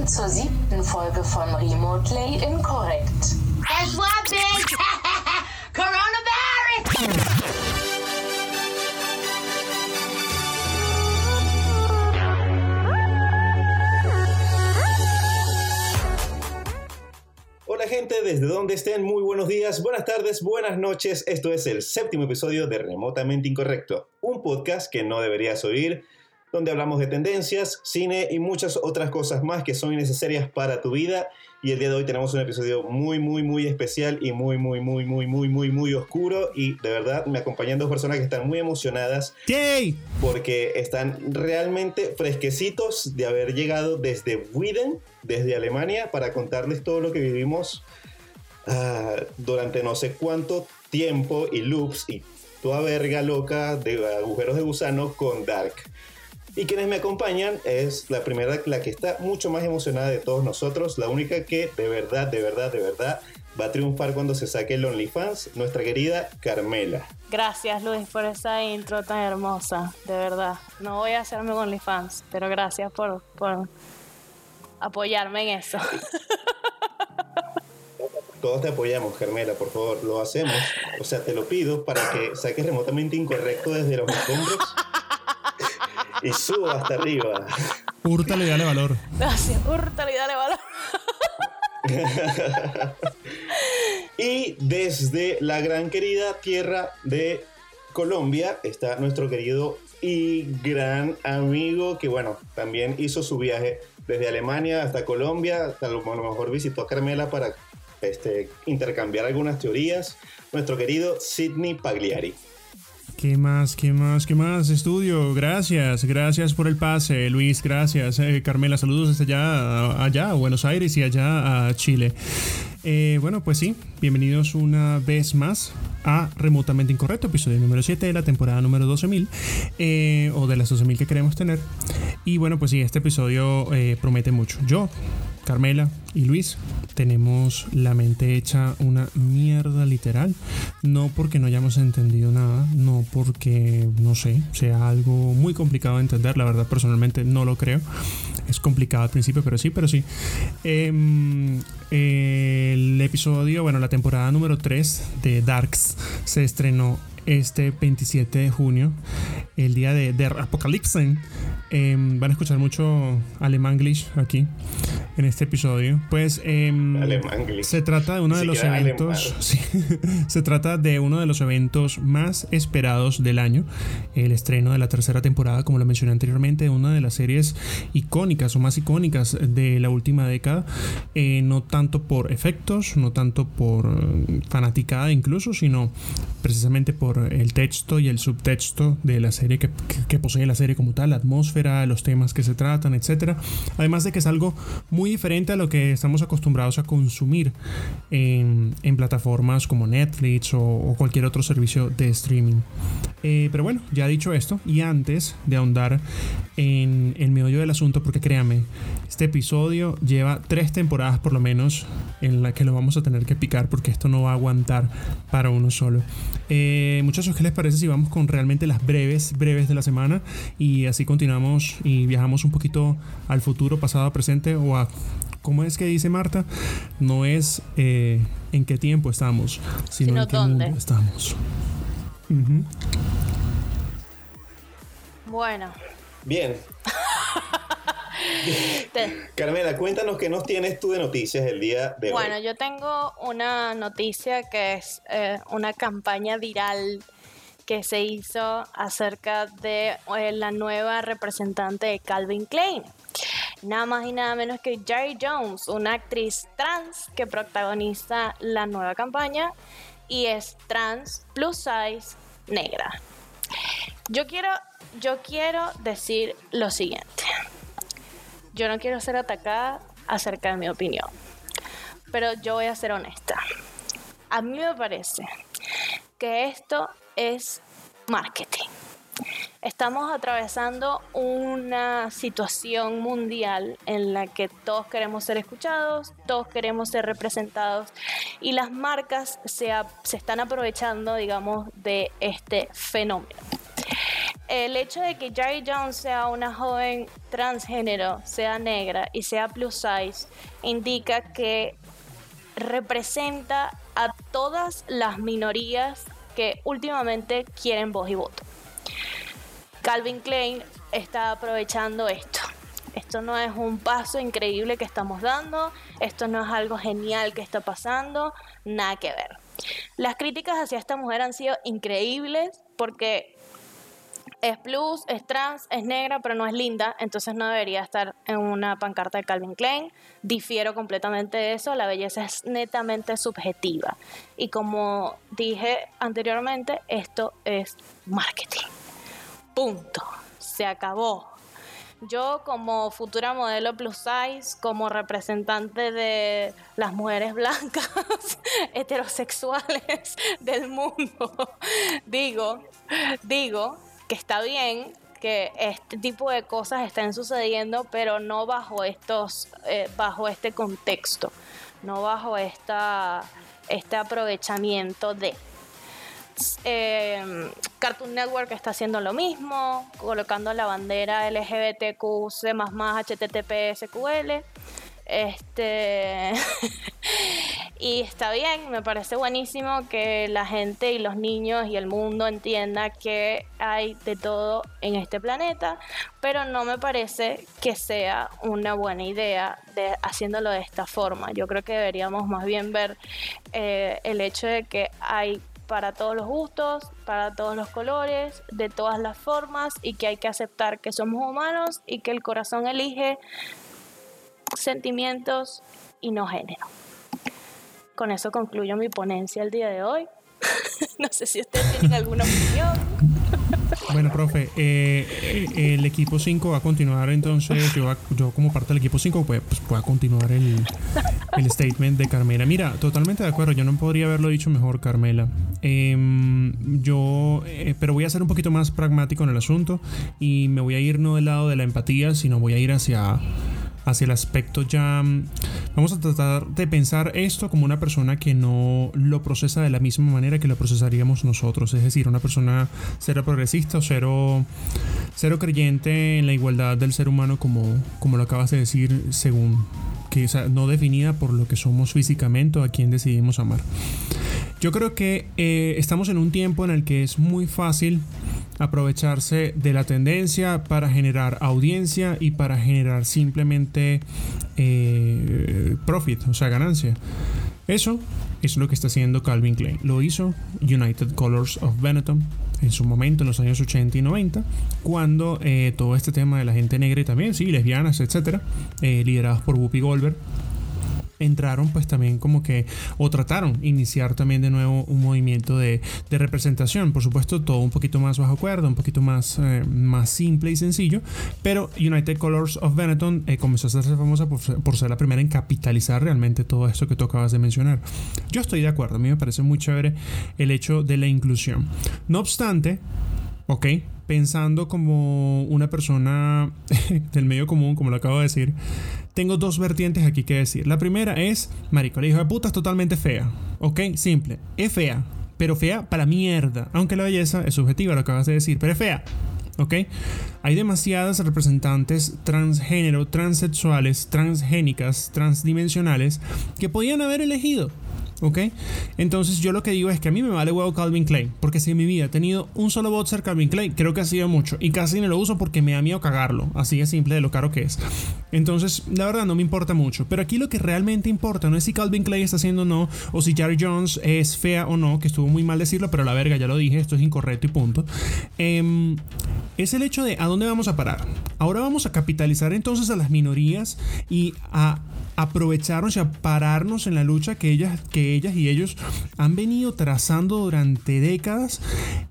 Willkommen zur siebten Folge von Remotely Incorrect. Guess what, bitch? Coronavirus! Hola gente, desde donde estén, muy buenos días, buenas tardes, buenas noches. Esto es el séptimo episodio de Remotamente Incorrecto, un podcast que no deberías oír, donde hablamos de tendencias, cine y muchas otras cosas más que son necesarias para tu vida. Y el día de hoy tenemos un episodio muy, muy, muy especial y muy, muy, muy, muy, muy, muy, muy oscuro. Y de verdad me acompañan dos personas que están muy emocionadas ¡Yay! porque están realmente fresquecitos de haber llegado desde Widen, desde Alemania, para contarles todo lo que vivimos ah, durante no sé cuánto tiempo y loops y toda verga loca de agujeros de gusano con Dark. Y quienes me acompañan es la primera, la que está mucho más emocionada de todos nosotros, la única que de verdad, de verdad, de verdad va a triunfar cuando se saque el OnlyFans, nuestra querida Carmela. Gracias Luis por esa intro tan hermosa, de verdad. No voy a hacerme OnlyFans, pero gracias por, por apoyarme en eso. Todos te apoyamos, Carmela, por favor, lo hacemos. O sea, te lo pido para que saques remotamente incorrecto desde los escombros y suba hasta arriba. Y dale valor. Gracias, húrtale y dale valor. Y desde la gran querida tierra de Colombia está nuestro querido y gran amigo que, bueno, también hizo su viaje desde Alemania hasta Colombia. A lo a lo mejor visitó a Carmela para este, intercambiar algunas teorías. Nuestro querido Sidney Pagliari. ¿Qué más? ¿Qué más? ¿Qué más? Estudio, gracias. Gracias por el pase, Luis. Gracias. Eh, Carmela, saludos desde allá, allá a Buenos Aires y allá a Chile. Eh, bueno, pues sí, bienvenidos una vez más a Remotamente Incorrecto, episodio número 7 de la temporada número 12.000, eh, o de las 12.000 que queremos tener. Y bueno, pues sí, este episodio eh, promete mucho. Yo, Carmela y Luis tenemos la mente hecha una mierda literal. No porque no hayamos entendido nada, no porque, no sé, sea algo muy complicado de entender. La verdad, personalmente no lo creo. Es complicado al principio, pero sí, pero sí. Em, el episodio, bueno, la temporada número 3 de Darks se estrenó este 27 de junio, el día de, de Apocalypse. Em, van a escuchar mucho Alemanglish aquí en este episodio. Pues Alemanglish. se trata de uno de los eventos. sí, se trata de uno de los eventos más esperados del año. El estreno de la tercera temporada, como lo mencioné anteriormente, de una de las series icónicas o más icónicas de la última década. Eh, no tanto por efectos, no tanto por eh, fanaticada incluso, sino precisamente por el texto y el subtexto de la serie que, que- que posee la serie como tal, la atmósfera, los temas que se tratan, etcétera. Además de que es algo muy diferente a lo que estamos acostumbrados a consumir en, plataformas como Netflix o, o cualquier otro servicio de streaming. Eh, pero bueno, ya dicho esto, y antes de ahondar en el meollo del asunto, porque créame, este episodio lleva tres temporadas por lo menos en la que lo vamos a tener que picar porque esto no va a aguantar para uno solo. Eh, muchachos, ¿qué les parece si vamos con realmente las breves, breves de la semana y así continuamos y viajamos un poquito al futuro, pasado, presente o a... ¿Cómo es que dice Marta? No es eh, en qué tiempo estamos, sino, Sino en qué dónde. mundo estamos. Bueno, Bien, Carmela, cuéntanos qué nos tienes tú de noticias el día de bueno, hoy. yo tengo una noticia que es eh, una campaña viral que se hizo acerca de eh, la nueva representante de Calvin Klein. Nada más y nada menos que Jerry Jones, una actriz trans que protagoniza la nueva campaña y es trans plus size negra. Yo quiero, yo quiero decir lo siguiente. Yo no quiero ser atacada acerca de mi opinión, pero yo voy a ser honesta. A mí me parece que esto es marketing. Estamos atravesando una situación mundial en la que todos queremos ser escuchados, todos queremos ser representados y las marcas se, están aprovechando, digamos, de este fenómeno. el hecho de que Jerry Jones sea una joven transgénero, sea negra y sea plus size, indica que representa a todas las minorías últimamente quieren voz y voto. Calvin Klein está aprovechando esto. Esto no es un paso increíble que estamos dando, esto no es algo genial que está pasando, nada que ver. Las críticas hacia esta mujer han sido increíbles porque es plus, es trans, es negra, pero no es linda, entonces no debería estar en una pancarta de Calvin Klein. Difiero completamente de eso, la belleza es netamente subjetiva. Y como dije anteriormente, esto es marketing. Punto. Se acabó. Yo como futura modelo plus size, como representante de las mujeres blancas heterosexuales del mundo, digo, digo que está bien que este tipo de cosas estén sucediendo, pero no bajo estos, eh, bajo este contexto, no bajo esta, este aprovechamiento de. Eh, Cartoon Network está haciendo lo mismo, colocando la bandera LGBTQ, C++, HTTP, SQL. Este. y está bien, me parece buenísimo que la gente y los niños y el mundo entienda que hay de todo en este planeta, pero no me parece que sea una buena idea de haciéndolo de esta forma. Yo creo que deberíamos más bien ver eh, el hecho de que hay para todos los gustos, para todos los colores, de todas las formas y que hay que aceptar que somos humanos y que el corazón elige sentimientos y no género. Con eso concluyo mi ponencia el día de hoy. no sé si ustedes tienen alguna opinión. Bueno, profe, eh, eh, el equipo 5 va a continuar entonces, yo, yo como parte del equipo 5 pues, voy a continuar el, el, statement de Carmela. Mira, totalmente de acuerdo, yo no podría haberlo dicho mejor, Carmela. Em, yo, eh, pero voy a ser un poquito más pragmático en el asunto y me voy a ir no del lado de la empatía, sino voy a ir hacia hacia el aspecto ya... Mm, vamos a tratar de pensar esto como una persona que no lo procesa de la misma manera que lo procesaríamos nosotros. Es decir, una persona cero progresista o cero, cero creyente en la igualdad del ser humano como, como lo acabas de decir según que no definida por lo que somos físicamente o a quien decidimos amar. Yo creo que eh, estamos en un tiempo en el que es muy fácil aprovecharse de la tendencia para generar audiencia y para generar simplemente eh, profit, o sea, ganancia. Eso es lo que está haciendo Calvin Klein. Lo hizo United Colors of Benetton en su momento, en los años 80 y 90, cuando eh, todo este tema de la gente negra y también, sí, lesbianas, etcétera, eh, liderados por Whoopi Goldberg, entraron pues también como que o trataron iniciar también de nuevo un movimiento de, representación. Por supuesto todo un poquito más bajo cuerda un poquito más, eh, más simple y sencillo pero United Colors of Benetton eh, comenzó a ser famosa por, por, ser la primera en capitalizar realmente todo esto que tú acabas de mencionar. Yo estoy de acuerdo a mí me parece muy chévere el hecho de la inclusión. No obstante ok pensando como una persona del medio común como lo acabo de decir tengo dos vertientes aquí que decir. La primera es, marico, la hija de puta es totalmente fea. ¿Ok? Simple. Es fea. Pero fea para mierda. Aunque la belleza es subjetiva, lo acabas de decir. Pero es fea. ¿ok? Hay demasiadas representantes transgénero, transexuales, transgénicas, transdimensionales que podían haber elegido. ¿Ok? Entonces yo lo que digo es que a mí me vale huevo Calvin Klein. Porque si en mi vida he tenido un solo boxer Calvin Klein, creo que ha sido mucho. Y casi no lo uso porque me da miedo cagarlo. Así de simple de lo caro que es. Entonces, la verdad no me importa mucho. Pero aquí lo que realmente importa no es si Calvin Klein está haciendo o no. O si Jerry Jones es fea o no. Que estuvo muy mal decirlo, pero la verga, ya lo dije. Esto es incorrecto y punto. Em, es el hecho de a dónde vamos a parar. Ahora vamos a capitalizar entonces a las minorías y a aprovecharnos y a pararnos en la lucha que ellas, que ellas y ellos han venido trazando durante décadas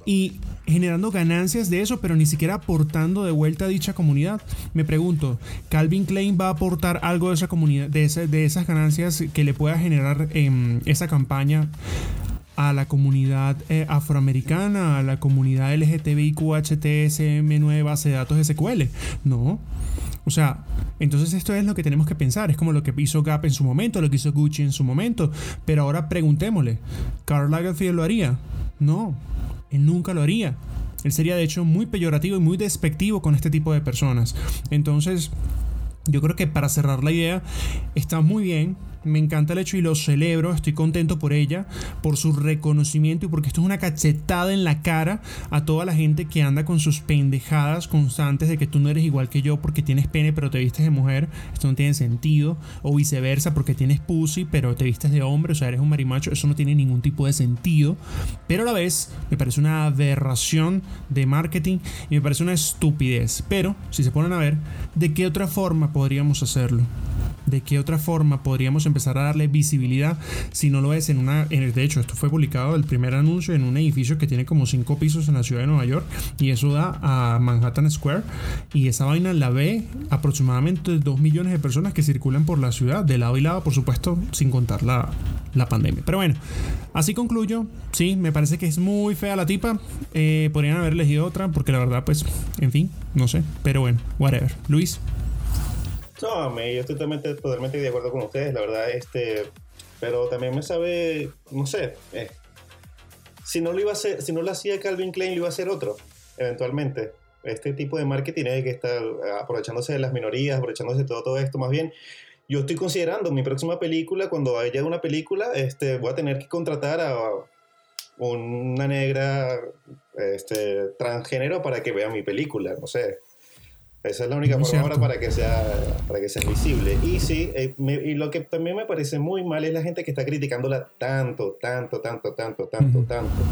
y generando ganancias de eso, pero ni siquiera aportando de vuelta a dicha comunidad. Me pregunto, ¿Calvin Klein va a aportar algo de esa comunidad, de, de esas ganancias que le pueda generar en esa campaña a la comunidad eh, afroamericana, a la comunidad LGTBIQHTSM9 base de datos SQL? No. O sea, entonces esto es lo que tenemos que pensar. Es como lo que hizo Gap en su momento, lo que hizo Gucci en su momento. Pero ahora preguntémosle, ¿Karl Lagerfeld lo haría? No, él nunca lo haría. Él sería de hecho muy peyorativo y muy despectivo con este tipo de personas. Entonces, yo creo que para cerrar la idea, está muy bien me encanta el hecho y lo celebro, estoy contento por ella, por su reconocimiento y porque esto es una cachetada en la cara a toda la gente que anda con sus pendejadas constantes de que tú no eres igual que yo porque tienes pene pero te vistes de mujer, esto no tiene sentido, o viceversa porque tienes pussy pero te vistes de hombre, o sea, eres un marimacho, eso no tiene ningún tipo de sentido, pero a la vez me parece una aberración de marketing y me parece una estupidez, pero si se ponen a ver, ¿de qué otra forma podríamos hacerlo? ¿De qué otra forma podríamos empezar a darle visibilidad si no lo es en una... En, de hecho, esto fue publicado el primer anuncio en un edificio que tiene como cinco pisos en la ciudad de Nueva York y eso da a Manhattan Square y esa vaina la ve aproximadamente 2 millones de personas que circulan por la ciudad, de lado y lado, por supuesto, sin contar la, la pandemia. Pero bueno, así concluyo. Sí, me parece que es muy fea la tipa. Eh, podrían haber elegido otra porque la verdad, pues, en fin, no sé. Pero bueno, whatever. Luis. No, me, yo estoy totalmente, totalmente de acuerdo con ustedes, la verdad, este, pero también me sabe, no sé, eh, si no lo iba a hacer, si no lo hacía Calvin Klein, lo iba a hacer otro, eventualmente. Este tipo de marketing hay que estar aprovechándose de las minorías, aprovechándose de todo, todo esto, más bien. Yo estoy considerando mi próxima película, cuando haya una película, este, voy a tener que contratar a una negra este, transgénero para que vea mi película, no sé. Esa es la única forma ahora para que sea para que sea visible. Y sí, eh, y lo que también me parece muy mal es la gente que está criticándola tanto, tanto, tanto, tanto, tanto, tanto.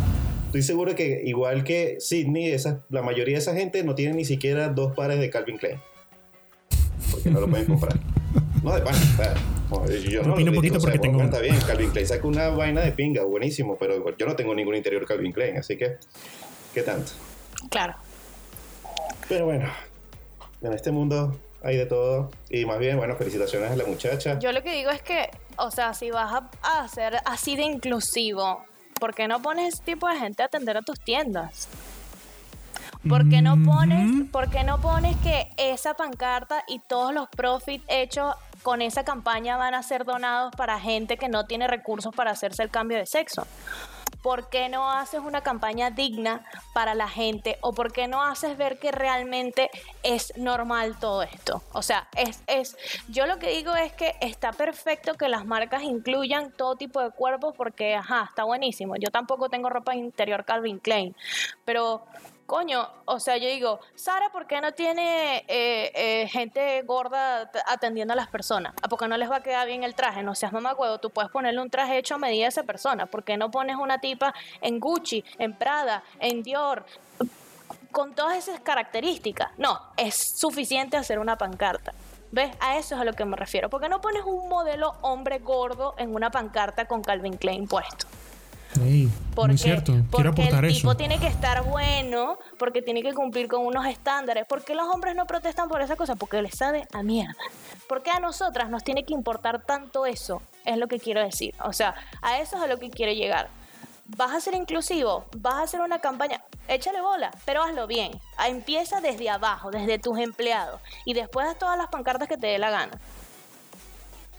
Estoy seguro que igual que Sidney, esa, la mayoría de esa gente no tiene ni siquiera dos pares de Calvin Klein. Porque no lo pueden comprar. No, de pan. yo no lo poquito porque tengo... Está bien, Calvin Klein saca una vaina de pinga, buenísimo, pero yo no tengo ningún interior Calvin Klein, así que, ¿qué tanto? Claro. Pero bueno, en este mundo hay de todo. Y más bien, bueno, felicitaciones a la muchacha. Yo lo que digo es que, o sea, si vas a, hacer así de inclusivo, ¿por qué no pones ese tipo de gente a atender a tus tiendas? ¿Por qué no pones, por qué no pones que esa pancarta y todos los profits hechos con esa campaña van a ser donados para gente que no tiene recursos para hacerse el cambio de sexo? ¿Por qué no haces una campaña digna para la gente? ¿O por qué no haces ver que realmente es normal todo esto? O sea, es, es, yo lo que digo es que está perfecto que las marcas incluyan todo tipo de cuerpos porque, ajá, está buenísimo. Yo tampoco tengo ropa interior Calvin Klein, pero coño, o sea, yo digo, Sara, ¿por qué no tiene eh, eh, gente gorda atendiendo a las personas? ¿A por qué no les va a quedar bien el traje? No seas mamacuevo, tú puedes ponerle un traje hecho a medida de esa persona. ¿Por qué no pones una tipa en Gucci, en Prada, en Dior? Con todas esas características. No, es suficiente hacer una pancarta. ¿Ves? A eso es a lo que me refiero. ¿Por qué no pones un modelo hombre gordo en una pancarta con Calvin Klein puesto? Porque, cierto. Quiero porque el tipo tiene que estar bueno, porque tiene que cumplir con unos estándares. ¿Por qué los hombres no protestan por esa cosa? Porque les sabe a mierda. ¿Por qué a nosotras nos tiene que importar tanto eso? Es lo que quiero decir. O sea, a eso es a lo que quiero llegar. Vas a ser inclusivo, vas a hacer una campaña, échale bola, pero hazlo bien. Empieza desde abajo, desde tus empleados, y después haz todas las pancartas que te dé la gana.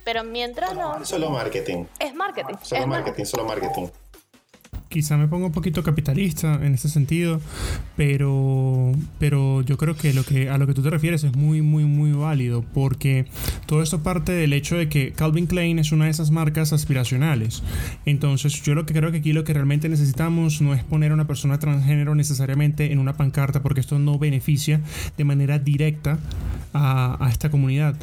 Pero mientras no. Solo marketing. Es marketing. Solo marketing, solo marketing quizá me pongo un poquito capitalista en ese sentido, pero, pero yo creo que, lo que a lo que tú te refieres es muy, muy, muy válido, porque todo esto parte del hecho de que Calvin Klein es una de esas marcas aspiracionales. Entonces, yo lo que creo que aquí lo que realmente necesitamos no es poner a una persona transgénero necesariamente en una pancarta, porque esto no beneficia de manera directa a, a esta comunidad.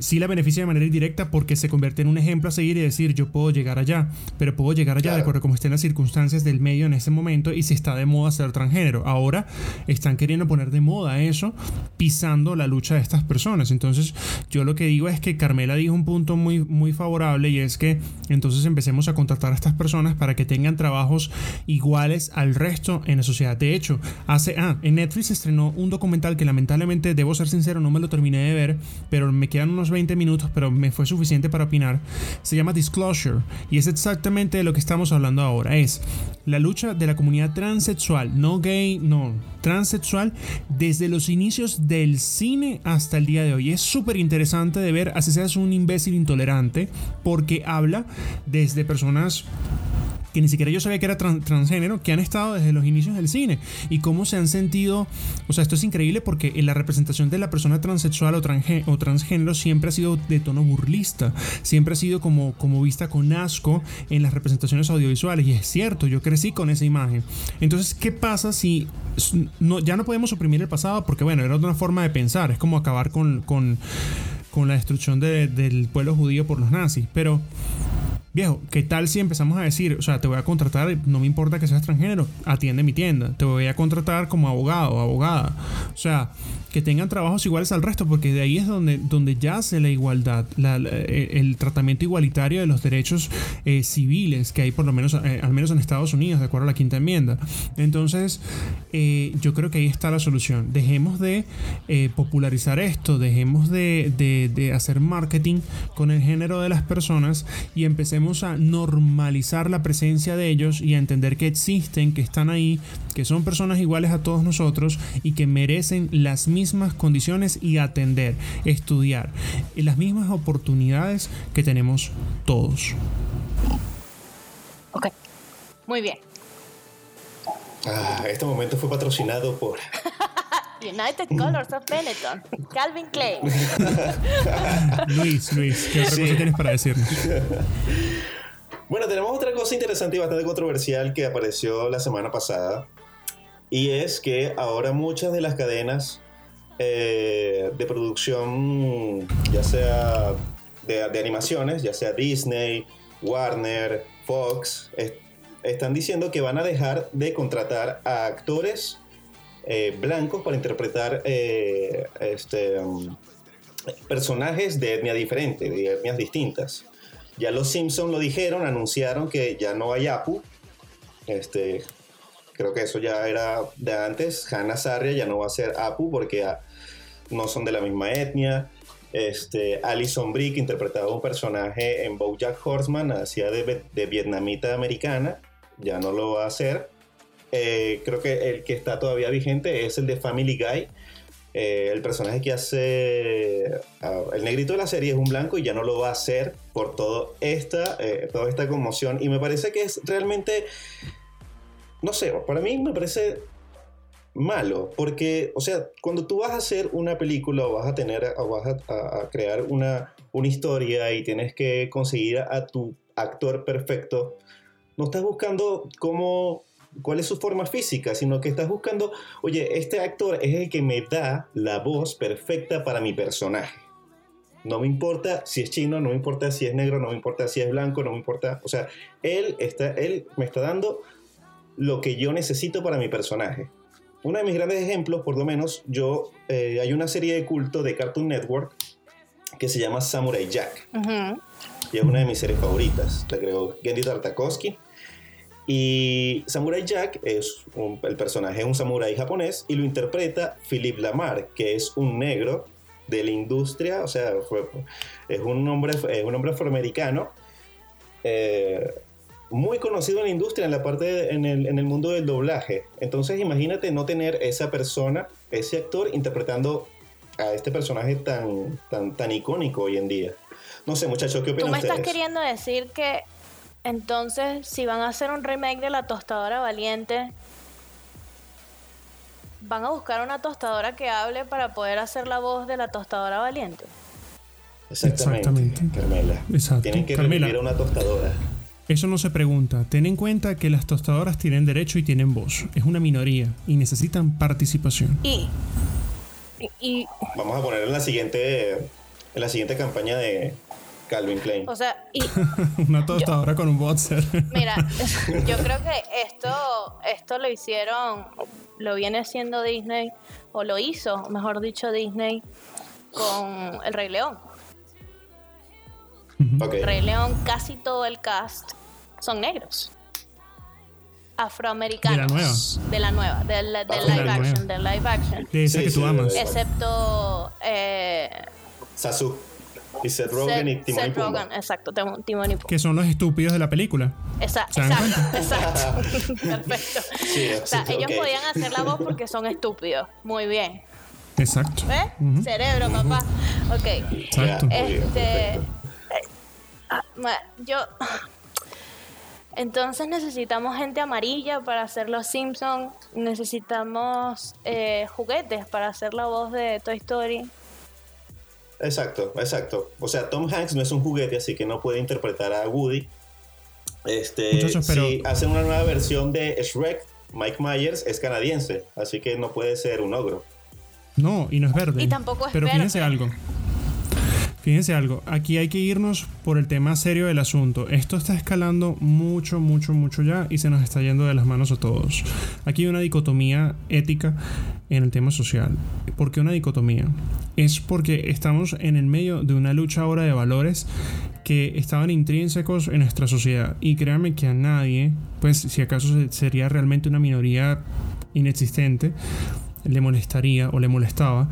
Sí la beneficia de manera indirecta porque se convierte en un ejemplo a seguir y decir, yo puedo llegar allá, pero puedo llegar allá de acuerdo a cómo estén las circunstancias del medio en ese momento y si está de moda ser transgénero. Ahora están queriendo poner de moda eso, pisando la lucha de estas personas. Entonces, yo lo que digo es que Carmela dijo un punto muy, muy favorable y es que entonces empecemos a contratar a estas personas para que tengan trabajos iguales al resto en la sociedad. De hecho, hace, ah, en Netflix estrenó un documental que lamentablemente, debo ser sincero, no me lo terminé de ver, pero me quedan unos 20 minutos, pero me fue suficiente para opinar. Se llama Disclosure y es exactamente de lo que estamos hablando ahora. Es la lucha de la comunidad transexual, no gay, no, transexual, desde los inicios del cine hasta el día de hoy. Es súper interesante de ver, así seas un imbécil intolerante, porque habla desde personas que ni siquiera yo sabía que era tran- transgénero, que han estado desde los inicios del cine y cómo se han sentido, o sea, esto es increíble porque la representación de la persona transexual o, o transgénero siempre ha sido de tono burlista, siempre ha sido como, como vista con asco en las representaciones audiovisuales y es cierto, yo crecí con esa imagen. Entonces, ¿qué pasa si no, ya no podemos suprimir el pasado? Porque bueno, era otra forma de pensar, es como acabar con... con con la destrucción de- del pueblo judío por los nazis, pero Viejo, ¿qué tal si empezamos a decir, o sea, te voy a contratar, no me importa que seas extranjero, atiende mi tienda, te voy a contratar como abogado abogada. O sea, que tengan trabajos iguales al resto, porque de ahí es donde, donde yace la igualdad, la- la- eh, el tratamiento igualitario de los derechos eh, civiles que hay por lo menos, eh, al menos en Estados Unidos, de acuerdo a la quinta enmienda. Entonces, eh, yo creo que ahí está la solución. Dejemos de eh, popularizar esto, dejemos de, de- de hacer marketing con el género de las personas y empecemos a normalizar la presencia de ellos y a entender que existen, que están ahí, que son personas iguales a todos nosotros y que merecen las mismas condiciones y atender, estudiar, y las mismas oportunidades que tenemos todos. Ok. Muy bien. Ah, este momento fue patrocinado por. United Colors of Benetton. Calvin Klein. Luis, Luis, ¿qué otra Sí. cosa tienes para decirnos? Bueno, tenemos otra cosa interesante y bastante controversial que apareció la semana pasada. Y es que ahora muchas de las cadenas eh, de producción, ya sea de, de animaciones, ya sea Disney, Warner, Fox, es- están diciendo que van a dejar de contratar a actores eh, blancos para interpretar eh, este, um, personajes de etnia diferente, de etnias distintas. Ya los Simpsons lo dijeron, anunciaron que ya no hay Apu. Este, creo que eso ya era de antes. Hannah Sarria ya no va a ser Apu porque ah, no son de la misma etnia. Este, Alison que interpretaba un personaje en BoJack Horseman, hacía de, de vietnamita americana, ya no lo va a hacer. Eh, creo que el que está todavía vigente es el de Family Guy. Eh, el personaje que hace el negrito de la serie es un blanco y ya no lo va a hacer por todo esta, eh, toda esta conmoción. Y me parece que es realmente, no sé, para mí me parece malo, porque, o sea, cuando tú vas a hacer una película o vas a tener, o vas a crear una, una historia y tienes que conseguir a tu actor perfecto, no estás buscando cómo, cuál es su forma física, sino que estás buscando, oye, este actor es el que me da la voz perfecta para mi personaje. No me importa si es chino, no me importa si es negro, no me importa si es blanco, no me importa, o sea, él está, él me está dando lo que yo necesito para mi personaje. Uno de mis grandes ejemplos, por lo menos, yo eh, hay una serie de culto de Cartoon Network que se llama Samurai Jack Ujú. y es una de mis series favoritas. La creó Gendy Tartakovsky. Y Samurai Jack es un- el personaje es un samurái japonés y lo interpreta Philip Lamar, que es un negro de la industria, o sea, fue- es un hombre, es un hombre afroamericano eh, muy conocido en la industria, en la parte, de- en, el, en el mundo del doblaje. Entonces imagínate no tener esa persona, ese actor interpretando a este personaje tan, tan, tan icónico hoy en día. No sé, muchachos, ¿qué Tú opinan me estás ustedes? queriendo decir que entonces si van a hacer un remake de la tostadora valiente, van a buscar una tostadora que hable para poder hacer la voz de la tostadora valiente. Exactamente, Exactamente. Carmela. Exacto. Tienen que Carmela. revivir una tostadora. Eso no se pregunta. Ten en cuenta que las tostadoras tienen derecho y tienen voz. Es una minoría y necesitan participación. Y, y, y, Vamos a poner en la siguiente, en la siguiente campaña de Calvin Klein. o sea, y una tostadora con un boxer. Mira, yo creo que esto, esto lo hicieron, lo viene haciendo Disney, o lo hizo, mejor dicho, Disney con El Rey León. Ok. Rey León, casi todo el cast son negros. Afroamericanos. De la nueva. De la nueva, del, del Ah, de live la action, del live action. De esa Sí, que tú amas. Excepto eh, Sasu. Y Seth Rogen y Seth, Timon y Seth Pumba. Rogen, exacto, Tim- Timon y Pumba. Que son los estúpidos de la película. Esa- ¿Se dan exacto, exacto. Perfecto. Sí, o sea, sí, ellos podían hacer la voz porque son estúpidos. Muy bien. Exacto. Cerebro, papá. Ok. Exacto. Este. eh, ah, yo. Entonces necesitamos gente amarilla para hacer los Simpsons, necesitamos eh, juguetes para hacer la voz de Toy Story. Exacto, exacto. O sea, Tom Hanks no es un juguete, así que no puede interpretar a Woody. Este, Muchachos, pero- Si hacen una nueva versión de Shrek, Mike Myers es canadiense, así que no puede ser un ogro. No, y no es verde. Y tampoco es Pero verde. fíjense algo. Fíjense algo, aquí hay que irnos por el tema serio del asunto. Esto está escalando mucho, mucho, mucho ya y se nos está yendo de las manos a todos. Aquí hay una dicotomía ética en el tema social. ¿Por qué una dicotomía? Es porque estamos en el medio de una lucha ahora de valores que estaban intrínsecos en nuestra sociedad. Y créanme que a nadie, pues si acaso se- sería realmente una minoría inexistente, le molestaría o le molestaba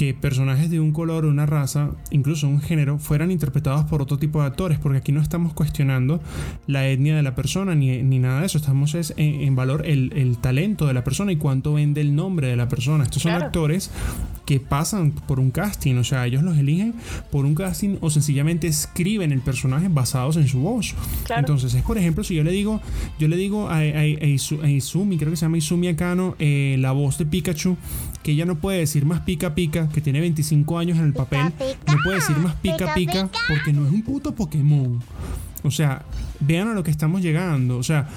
que personajes de un color, una raza, incluso un género, fueran interpretados por otro tipo de actores, porque aquí no estamos cuestionando la etnia de la persona ni, ni nada de eso, estamos es en, en valor el, el talento de la persona y cuánto vende el nombre de la persona. Estos son Claro. actores que pasan por un casting, o sea, ellos los eligen por un casting o sencillamente escriben el personaje basados en su voz. Claro. Entonces, es por ejemplo, si yo le digo, yo le digo a, a- a Izu- a Izumi, creo que se llama Izumi Akano, eh, la voz de Pikachu, que ella no puede decir más pica pica, que tiene 25 años en el papel, pica, no puede decir más pica pica, pica, porque no es un puto Pokémon. O sea, vean a lo que estamos llegando. O sea,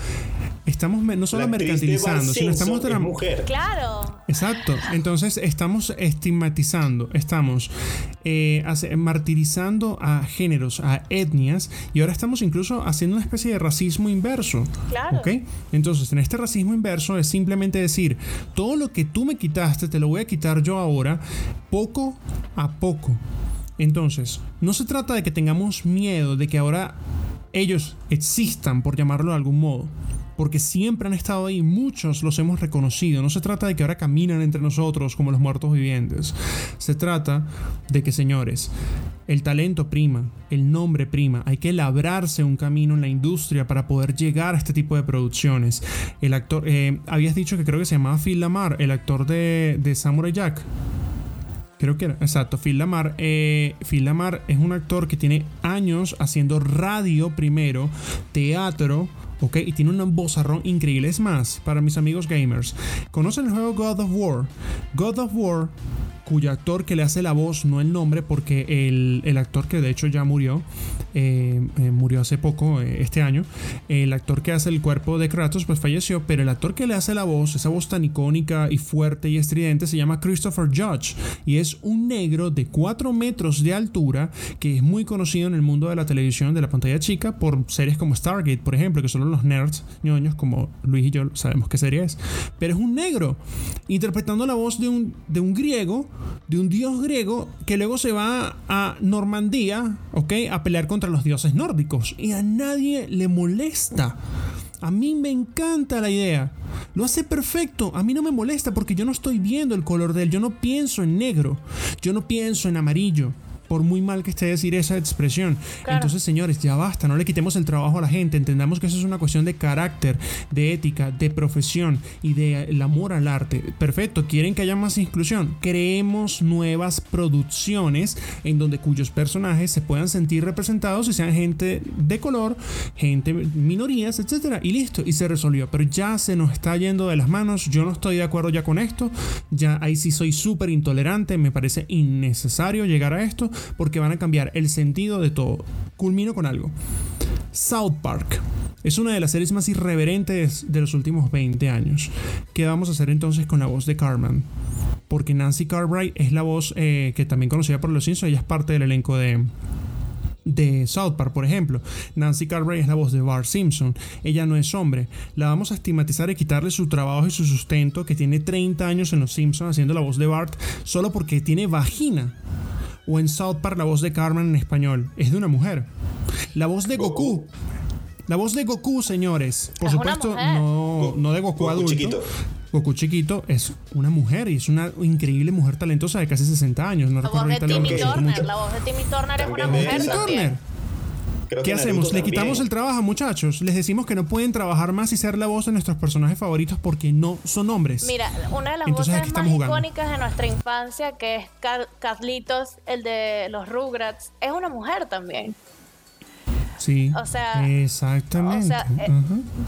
estamos no solo La de mercantilizando, sino estamos es dram- mujer. Claro. Exacto. Entonces estamos estigmatizando, estamos eh, martirizando a géneros, a etnias, y ahora estamos incluso haciendo una especie de racismo inverso. Claro. ¿Ok? Entonces, en este racismo inverso es simplemente decir, todo lo que tú me quitaste, te lo voy a quitar yo ahora, poco a poco. Entonces, no se trata de que tengamos miedo de que ahora ellos existan, por llamarlo de algún modo. Porque siempre han estado ahí, muchos los hemos reconocido. No se trata de que ahora caminan entre nosotros como los muertos vivientes. Se trata de que, señores, el talento prima, el nombre prima. Hay que labrarse un camino en la industria para poder llegar a este tipo de producciones. El actor, eh, habías dicho que creo que se llamaba Phil Lamar, el actor de, de Samurai Jack. Creo que era, exacto, Phil Lamar. Eh, Phil Lamar es un actor que tiene años haciendo radio primero, teatro, ¿ok? Y tiene un vozarrón increíble. Es más, para mis amigos gamers, ¿conocen el juego God of War? God of War, cuyo actor que le hace la voz, no el nombre, porque el, el actor que de hecho ya murió, eh, eh, murió hace poco, eh, este año, el actor que hace el cuerpo de Kratos, pues falleció, pero el actor que le hace la voz, esa voz tan icónica y fuerte y estridente, se llama Christopher Judge y es un negro de 4 metros de altura que es muy conocido en el mundo de la televisión, de la pantalla chica, por series como Stargate, por ejemplo, que solo los nerds ñoños como Luis y yo sabemos qué serie es, pero es un negro interpretando la voz de un, de un griego, de un dios griego que luego se va a Normandía, ¿ok? A pelear contra los dioses nórdicos y a nadie le molesta. A mí me encanta la idea. Lo hace perfecto. A mí no me molesta porque yo no estoy viendo el color de él. Yo no pienso en negro. Yo no pienso en amarillo. Por muy mal que esté decir esa expresión. Claro. Entonces, señores, ya basta. No le quitemos el trabajo a la gente. Entendamos que eso es una cuestión de carácter, de ética, de profesión y de el amor al arte. Perfecto. ¿Quieren que haya más inclusión? Creemos nuevas producciones en donde cuyos personajes se puedan sentir representados y sean gente de color, gente minorías, etcétera. Y listo. Y se resolvió. Pero ya se nos está yendo de las manos. Yo no estoy de acuerdo ya con esto. Ya ahí sí soy súper intolerante. Me parece innecesario llegar a esto porque van a cambiar el sentido de todo. Culmino con algo. South Park. Es una de las series más irreverentes de los últimos 20 años. ¿Qué vamos a hacer entonces con la voz de Carmen? Porque Nancy Cartwright es la voz eh, que también conocida por los Simpsons. Ella es parte del elenco de, de South Park, por ejemplo. Nancy Cartwright es la voz de Bart Simpson. Ella no es hombre. La vamos a estigmatizar y quitarle su trabajo y su sustento, que tiene 30 años en Los Simpsons haciendo la voz de Bart, solo porque tiene vagina. O en South Park la voz de Carmen en español es de una mujer. La voz de Goku. La voz de Goku, señores. Por Es supuesto, no, no de Goku, Goku adulto. chiquito. Goku chiquito es una mujer y es una increíble mujer talentosa de casi 60 años. No La recuerdo voz de ahorita Timmy Turner. La voz de Timmy Turner es una mujer Timmy. Turner. Creo que ¿Qué Naruto hacemos? Le también. quitamos el trabajo, muchachos. Les decimos que no pueden trabajar más y ser la voz de nuestros personajes favoritos porque no son hombres. Mira, una de las Entonces, voces más jugando. icónicas de nuestra infancia, que es Car- Carlitos, el de los Rugrats, es una mujer también. Sí. O sea, exactamente. O sea, eh,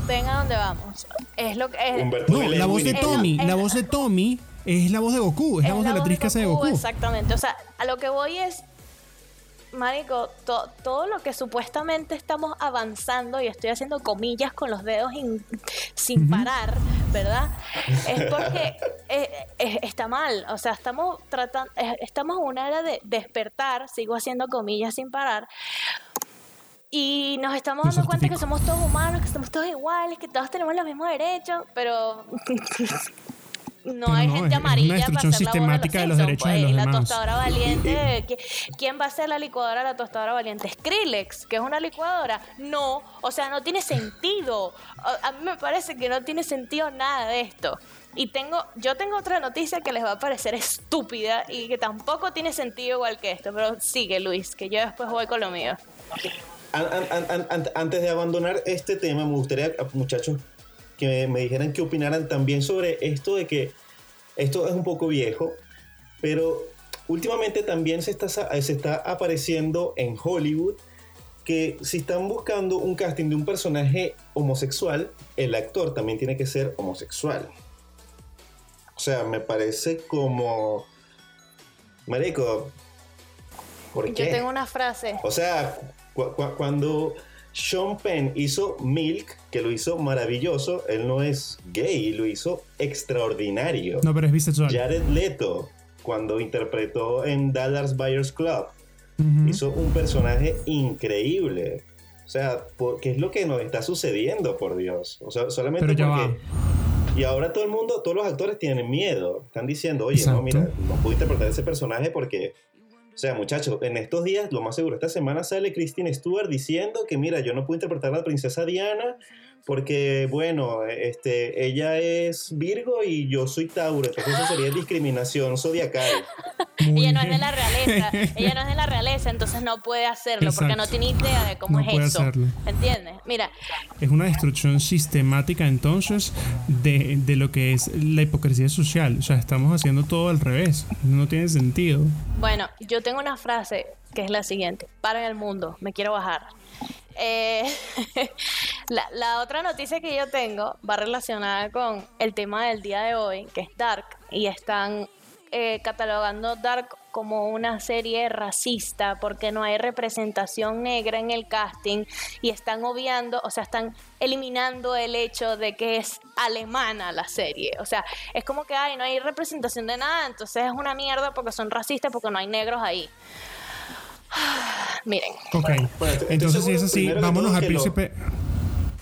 ven a dónde vamos. Es lo que es, No, la voz de. Tommy, Es- la voz de Tommy es la voz de Goku, es, la voz de la actriz que hace de Goku. Exactamente. O sea, a lo que voy es, Marico, to- todo lo que supuestamente estamos avanzando, y estoy haciendo comillas con los dedos in- sin parar, ¿verdad? Es porque eh, está mal. O sea, estamos tratando, estamos en una era de despertar, sigo haciendo comillas sin parar. Y nos estamos dando cuenta que somos todos humanos, que somos todos iguales, que todos tenemos los mismos derechos, pero no Pero hay no, gente es- es una amarilla para hacer la voz de los sistemática de los Simpsons, derechos de pues, los la demás. tostadora valiente, ¿qui- ¿quién va a ser la licuadora de la tostadora valiente? Skrillex, que es una licuadora. No, o sea, no tiene sentido. A, a mí me parece que no tiene sentido nada de esto. Y tengo, yo tengo otra noticia que les va a parecer estúpida y que tampoco tiene sentido igual que esto, pero sigue Luis, que yo después voy con lo mío. An- an- an- an- an- antes de abandonar este tema, me gustaría, muchachos, que me, dijeran qué opinaran también sobre esto de que esto es un poco viejo, pero últimamente también se está, se está apareciendo en Hollywood que si están buscando un casting de un personaje homosexual, el actor también tiene que ser homosexual. O sea, me parece como... Marico, ¿por qué? Yo tengo una frase. O sea, cu- cu- cuando Sean Penn hizo Milk, que lo hizo maravilloso, él no es gay, lo hizo extraordinario. No, pero es bisexual. Jared Leto, cuando interpretó en Dallas Buyers Club, hizo un personaje increíble. O sea, ¿qué es lo que nos está sucediendo, por Dios? O sea, solamente Pero ya porque... Y ahora todo el mundo, todos los actores tienen miedo. Están diciendo, oye, Exacto. no, mira, no puedo interpretar ese personaje porque... O sea, muchachos, en estos días, lo más seguro, esta semana sale Kristen Stewart diciendo que, mira, yo no puedo interpretar a la princesa Diana porque, bueno, este, ella es Virgo y yo soy Tauro, entonces eso sería discriminación zodiacal. Muy ella no es de la realeza, ella no es de la realeza, entonces no puede hacerlo porque no tiene idea de cómo No es puede eso. hacerlo. ¿Entiendes? Mira, Es una destrucción sistemática entonces de, de lo que es la hipocresía social. O sea, estamos haciendo todo al revés. No tiene sentido. bueno, yo tengo una frase que es la siguiente: Paren el mundo, me quiero bajar. Eh, la, la otra noticia que yo tengo va relacionada con el tema del día de hoy, que es Dark, y están eh, catalogando Dark como una serie racista porque no hay representación negra en el casting y están obviando, o sea, están eliminando el hecho de que es alemana la serie. O sea, es como que ay, no hay representación de nada, entonces es una mierda porque son racistas porque no hay negros ahí. Miren, Bueno, Ok. estoy- estoy Entonces, si seguro, es así, primero que vámonos todo, al que príncipe.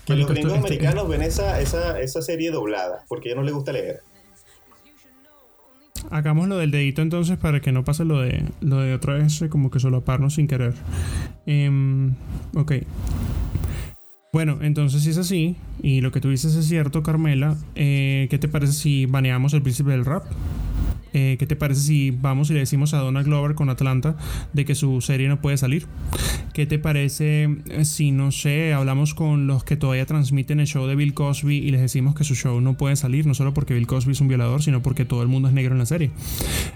Que los gringos esto- americanos ven esa, esa, esa serie doblada porque a ellos no les gusta leer. Hagamos lo del dedito entonces para que no pase lo de lo de otra vez eh, como que solaparnos sin querer. Em, ok. Bueno, entonces si es así, y lo que tú dices es cierto, Carmela, eh, ¿qué te parece si baneamos el príncipe del rap? Eh, ¿Qué te parece si vamos y le decimos a Donna Glover con Atlanta de que su serie no puede salir? ¿Qué te parece si, no sé, hablamos con los que todavía transmiten el show de Bill Cosby y les decimos que su show no puede salir, no solo porque Bill Cosby es un violador, sino porque todo el mundo es negro en la serie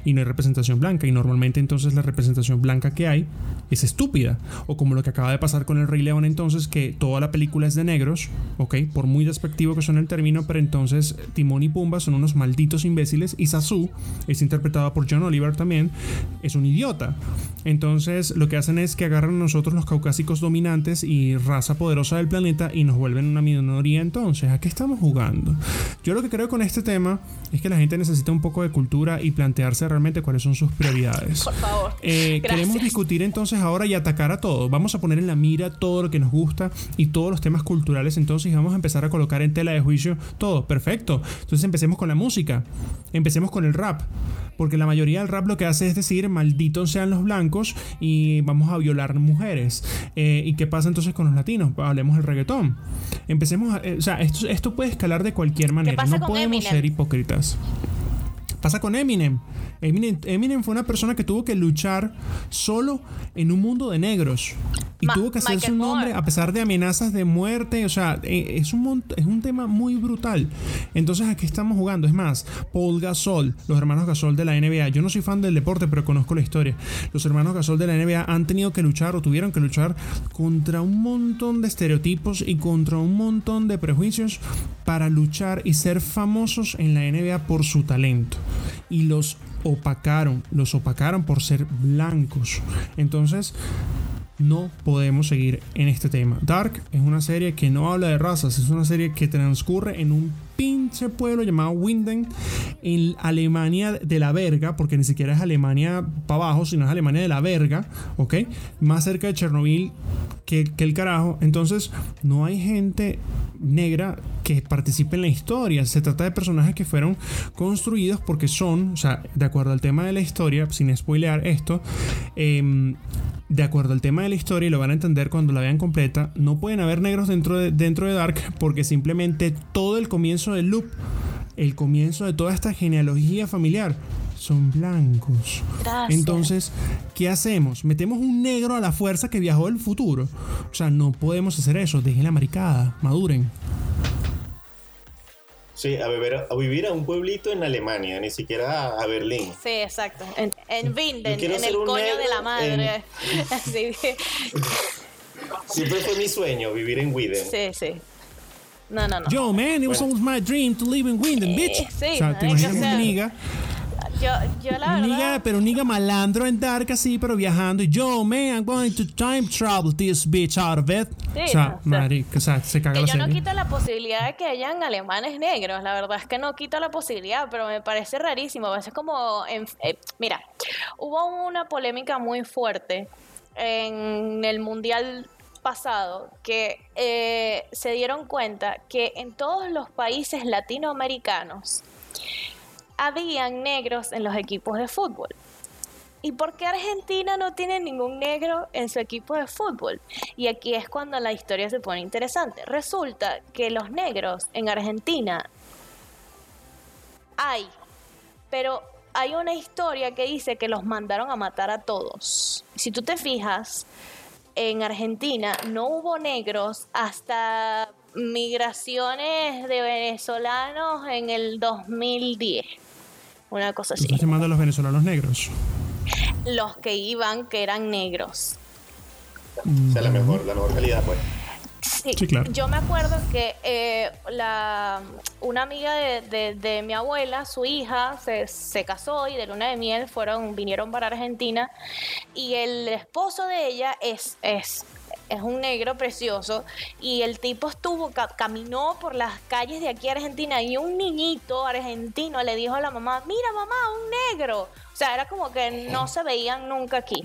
y no hay representación blanca? Y normalmente entonces la representación blanca que hay es estúpida. O como lo que acaba de pasar con el Rey León entonces, que toda la película es de negros, ¿ok? Por muy despectivo que suene el término, pero entonces Timón y Pumba son unos malditos imbéciles y Sasu es interpretada por John Oliver también, es un idiota. Entonces lo que hacen es que agarran a nosotros los caucásicos dominantes y raza poderosa del planeta y nos vuelven una minoría entonces. ¿A qué estamos jugando? Yo lo que creo con este tema es que la gente necesita un poco de cultura y plantearse realmente cuáles son sus prioridades. por favor. Eh, queremos discutir entonces ahora y atacar a todo. Vamos a poner en la mira todo lo que nos gusta y todos los temas culturales entonces y vamos a empezar a colocar en tela de juicio todo. Perfecto. Entonces empecemos con la música. Empecemos con el rap. Porque la mayoría del rap lo que hace es decir, malditos sean los blancos y vamos a violar mujeres. Eh, ¿Y qué pasa entonces con los latinos? Hablemos del reggaetón. Empecemos a... eh, o sea, esto, esto puede escalar de cualquier manera. No podemos Eminem? ser hipócritas. Pasa con Eminem. Eminem. Eminem fue una persona que tuvo que luchar solo en un mundo de negros. Y Ma- tuvo que Michael un nombre Moore. a pesar de amenazas de muerte. O sea, eh, es un, es un tema muy brutal. Entonces, ¿a qué estamos jugando? Es más, Paul Gasol, los hermanos Gasol de la NBA. Yo no soy fan del deporte, pero conozco la historia. Los hermanos Gasol de la NBA han tenido que luchar o tuvieron que luchar contra un montón de estereotipos y contra un montón de prejuicios para luchar y ser famosos en la NBA por su talento. Y los opacaron, los opacaron por ser blancos. Entonces, no podemos seguir en este tema. Dark es una serie que no habla de razas, es una serie que transcurre en un pinche pueblo llamado Winden, en Alemania de la verga, porque ni siquiera es Alemania para abajo, sino es Alemania de la verga, ¿ok? Más cerca de Chernobyl que, el carajo. Entonces, no hay gente negra que participe en la historia. Se trata de personajes que fueron construidos porque son, o sea, de acuerdo al tema de la historia, sin spoilear esto, em, de acuerdo al tema de la historia, y lo van a entender cuando la vean completa, no pueden haber negros dentro de, dentro de Dark porque simplemente todo el comienzo del loop, el comienzo de toda esta genealogía familiar, son blancos. Gracias. Entonces, ¿qué hacemos? Metemos un negro a la fuerza que viajó del futuro. O sea, no podemos hacer eso. Dejen la maricada, maduren. Sí, a, beber- a vivir a un pueblito en Alemania, ni siquiera a, a Berlín. Sí, exacto. En, en Winden, en ser el un coño de la madre. Así que- Siempre fue mi sueño vivir en Widen. sí, sí. No, no, no. Yo, man, it was always my dream to live in Winden, bitch. Eh, sí, o sea, te marico, imaginas un nigga, Yo, yo la verdad. pero un nigga malandro en Dark así, pero viajando. Y yo, man, I'm going to time travel this bitch out of it. Sí, o sea, no, o sea, marica, o sea, se caga Que la yo no quito la posibilidad de que hayan alemanes negros, la verdad es que no quito la posibilidad, pero me parece rarísimo. A veces como, en- eh, mira, hubo una polémica muy fuerte en el mundial pasado que eh, se dieron cuenta que en todos los países latinoamericanos habían negros en los equipos de fútbol. ¿Y por qué Argentina no tiene ningún negro en su equipo de fútbol? Y aquí es cuando la historia se pone interesante. Resulta que los negros en Argentina hay, pero hay una historia que dice que los mandaron a matar a todos. Si tú te fijas, en Argentina no hubo negros hasta migraciones de venezolanos en el 2010. Una cosa así. Estás llamando a los venezolanos negros. Los que iban que eran negros. O sea, la mejor, la mejor calidad, pues. Sí, Sí, claro. Yo me acuerdo que eh, la, una amiga de, de- de mi abuela, su hija, se, se casó y de luna de miel fueron, vinieron para Argentina y el esposo de ella es, es, es un negro precioso y el tipo estuvo, ca- caminó por las calles de aquí a Argentina y un niñito argentino le dijo a la mamá, mira mamá, un negro. O sea, era como que no se veían nunca aquí.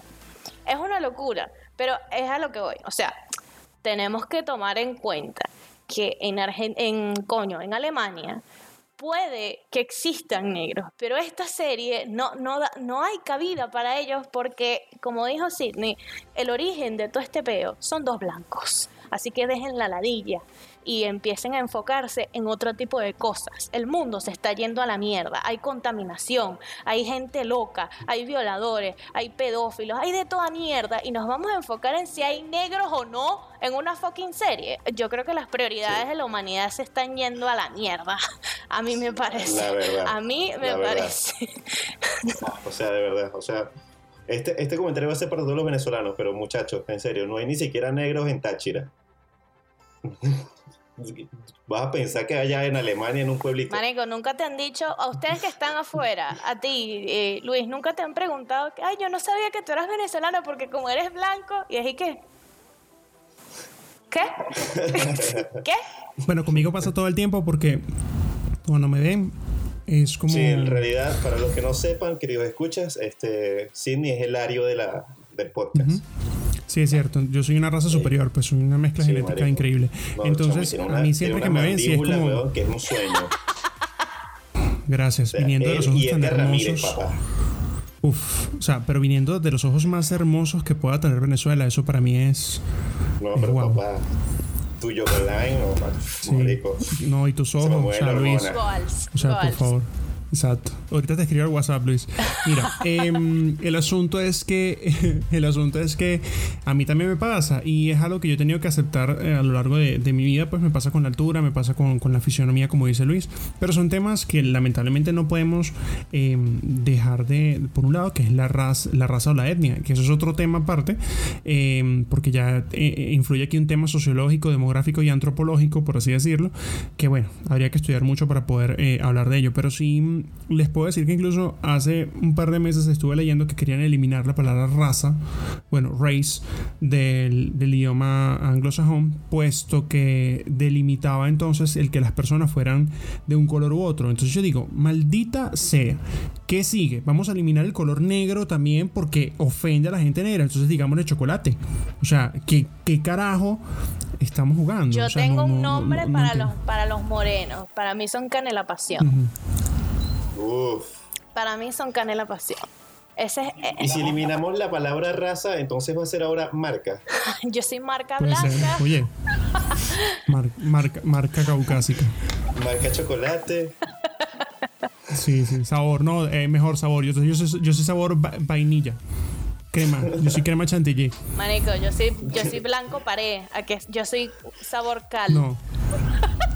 Es una locura, pero es a lo que voy. O sea, tenemos que tomar en cuenta que en, Argen- en coño, en Alemania puede que existan negros, pero esta serie no, no, no hay cabida para ellos porque, como dijo Sidney, el origen de todo este peo son dos blancos. Así que dejen la ladilla y empiecen a enfocarse en otro tipo de cosas. El mundo se está yendo a la mierda. Hay contaminación, hay gente loca, hay violadores, hay pedófilos, hay de toda mierda. Y nos vamos a enfocar en si hay negros o no en una fucking serie. Yo creo que las prioridades Sí. de la humanidad se están yendo a la mierda. A mí me parece. La verdad, A mí me la verdad. parece. O sea, de verdad. O sea, este, este comentario va a ser para todos los venezolanos, pero muchachos, en serio, no hay ni siquiera negros en Táchira. Vas a pensar que allá en Alemania, en un pueblito. Marico, nunca te han dicho, a ustedes que están afuera, a ti, eh, Luis, nunca te han preguntado, ay, yo no sabía que tú eras venezolano porque como eres blanco, y así que... ¿Qué? ¿Qué? Bueno, conmigo pasa todo el tiempo porque cuando me ven es como... Sí, en realidad, para los que no sepan, queridos escuchas, este, Sidney es el ario de la, del podcast. Ujú. Sí, es cierto. Yo soy una raza superior, pues soy una mezcla Sí, genética marico. increíble. No, Entonces, a mí siempre que me ven, sí es como... weón, que es un sueño. Gracias. O sea, viniendo de los ojos tan hermosos. Uf, o sea, pero viniendo de los ojos más hermosos que pueda tener Venezuela, eso para mí es... No, Es pero guau. papá, tuyo online, no, sí. marico. No, y tus ojos, o sea, Luis. Goals. O sea, por favor. Exacto. Ahorita te escribo al WhatsApp, Luis. Mira, em, el asunto es que el asunto es que a mí también me pasa y es algo que yo he tenido que aceptar eh, a lo largo de, mi vida. Pues me pasa con la altura, me pasa con, la fisionomía, como dice Luis. Pero son temas que lamentablemente no podemos em, dejar de, por un lado, que es la raza, la raza o la etnia, que eso es otro tema aparte, em, porque ya eh, eh, influye aquí un tema sociológico, demográfico y antropológico, por así decirlo, que bueno, habría que estudiar mucho para poder hablar de ello. Pero sí les puedo decir que incluso hace un par de meses estuve leyendo que querían eliminar la palabra raza, bueno, race, del, idioma anglosajón, puesto que delimitaba entonces el que las personas fueran de un color u otro. Entonces yo digo, maldita sea, ¿qué sigue? Vamos a eliminar el color negro también porque ofende a la gente negra. Entonces digamos de chocolate. O sea, ¿qué, qué carajo estamos jugando? Yo tengo un nombre para, los, para los morenos. Para mí son canela pasión. Para mí son canela pasión. Ese es, eh, y si eliminamos la palabra raza, entonces va a ser ahora marca. Yo soy marca blanca. Oye, marca, marca caucásica. Marca chocolate. Sí, sí, sabor, no, eh, mejor sabor. Yo, yo, soy, yo soy sabor vainilla. Crema, yo soy crema chantilly. Marico, yo soy, yo soy blanco pared. Yo soy sabor cal. No.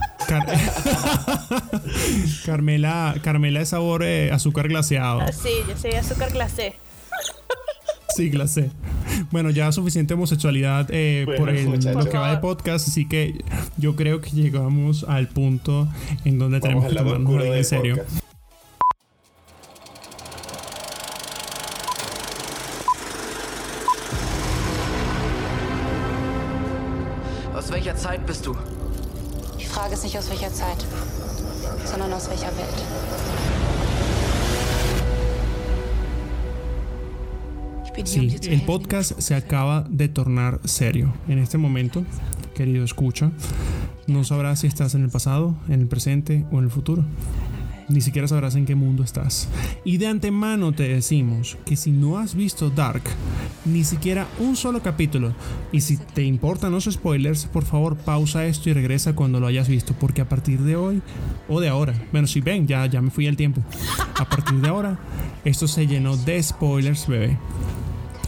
Carmela, Carmela de sabor eh, azúcar glaseado. Ah, sí, yo soy azúcar glacé. Sí, glacé. Bueno, ya suficiente homosexualidad eh, por, el, lo que va de podcast, así que yo creo que llegamos al punto en donde tenemos que tomarnos en serio. Aus welcher Zeit bist du? Frage ist nicht aus welcher Zeit, sondern aus welcher Welt. Sí, el podcast se acaba de tornar serio. En este momento, querido escucha, no sabrás si estás en el pasado, en el presente o en el futuro ni siquiera sabrás en qué mundo estás. Y de antemano te decimos que si no has visto Dark, ni siquiera un solo capítulo, y si te importan los spoilers, por favor pausa esto y regresa cuando lo hayas visto, porque a partir de hoy, o de ahora, bueno, si ven, ya, ya me fui al tiempo, a partir de ahora, esto se llenó de spoilers, bebé.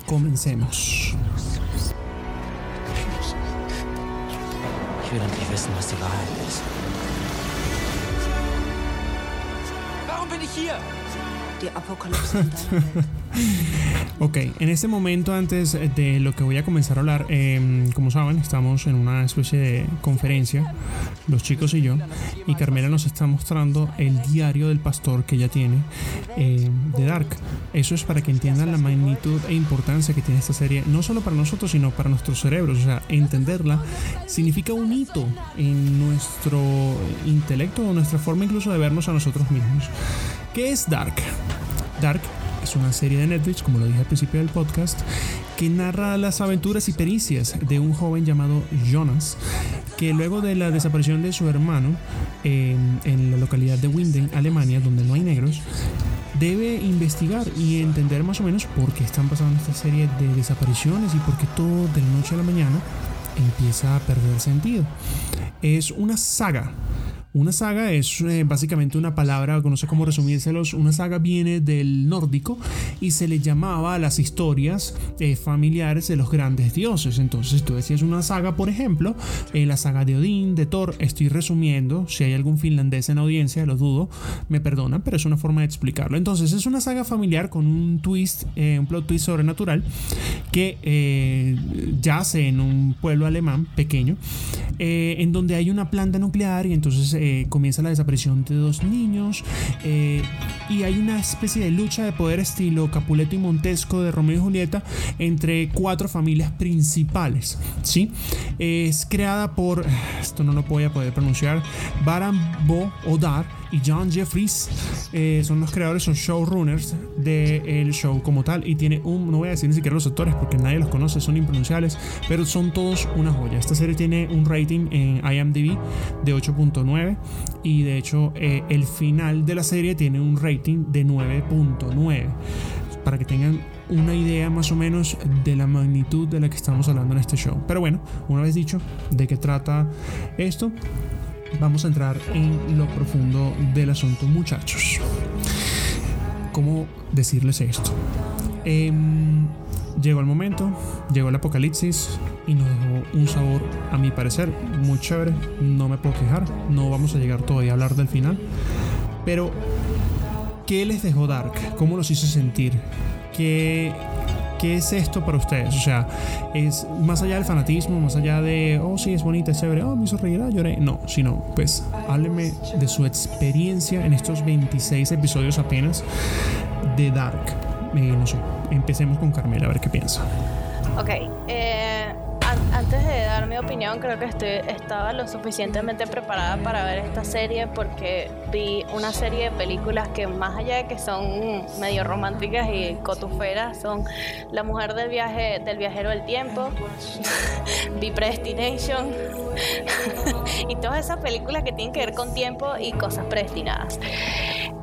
Comencemos. bin ich hier? Ok, en este momento, antes de lo que voy a comenzar a hablar, em, como saben, estamos en una especie de conferencia, los chicos y yo, y Carmela nos está mostrando el diario del pastor que ella tiene em, de Dark. Eso es para que entiendan la magnitud e importancia que tiene esta serie, no solo para nosotros, sino para nuestros cerebros. O sea, entenderla significa un hito en nuestro intelecto o nuestra forma incluso de vernos a nosotros mismos. ¿Qué es Dark? Dark es una serie de Netflix, como lo dije al principio del podcast, que narra las aventuras y pericias de un joven llamado Jonas, que luego de la desaparición de su hermano en, la localidad de Winden, Alemania, donde no hay negros, debe investigar y entender más o menos por qué están pasando esta serie de desapariciones y por qué todo de la noche a la mañana empieza a perder sentido. Es una saga una saga es eh, básicamente una palabra, no sé cómo resumírselos. Una saga viene del nórdico y se le llamaba a las historias eh, familiares de los grandes dioses. Entonces, tú decías una saga, por ejemplo, en la saga de Odín, de Thor. Estoy resumiendo. Si hay algún finlandés en audiencia, lo dudo, me perdonan, pero es una forma de explicarlo. Entonces, es una saga familiar con un twist, eh, un plot twist sobrenatural que yace en un pueblo alemán pequeño, en donde hay una planta nuclear y entonces eh, comienza la desaparición de dos niños eh, y hay una especie de lucha de poder estilo Capuleto y Montesco de Romeo y Julieta entre cuatro familias principales. ¿sí? Es creada por, esto no lo voy a poder pronunciar, Baran Bo Odar y John Jeffries eh, son los creadores, son showrunners del show como tal. Y tiene un, no voy a decir ni siquiera los actores porque nadie los conoce, son impronunciables, pero son todos una joya. Esta serie tiene un rating en IMDb de 8.9 y de hecho eh, el final de la serie tiene un rating de 9.9 para que tengan una idea más o menos de la magnitud de la que estamos hablando en este show. Pero bueno, una vez dicho de qué trata esto, vamos a entrar en lo profundo del asunto, muchachos. cómo decirles esto. Em, llegó el momento, llegó el apocalipsis y nos dejó un sabor, a mi parecer, muy chévere. No me puedo quejar, no vamos a llegar todavía a hablar del final. Pero, ¿qué les dejó Dark? ¿Cómo los hizo sentir? ¿Qué, ¿Qué es esto para ustedes? O sea, es más allá del fanatismo, más allá de, oh, sí, es bonita, es chévere, oh, me hizo reír, ah, lloré. No, sino, pues, hábleme de su experiencia en estos 26 episodios apenas de Dark. Eh, no sé, empecemos con Carmela a ver qué piensa. Ok, eh, antes de dar mi opinión, creo que estoy, estaba lo suficientemente preparada para ver esta serie porque vi una serie de películas que más allá de que son medio románticas y cotuferas, son La mujer del viaje del viajero del tiempo, vi Predestination y todas esas películas que tienen que ver con tiempo y cosas predestinadas.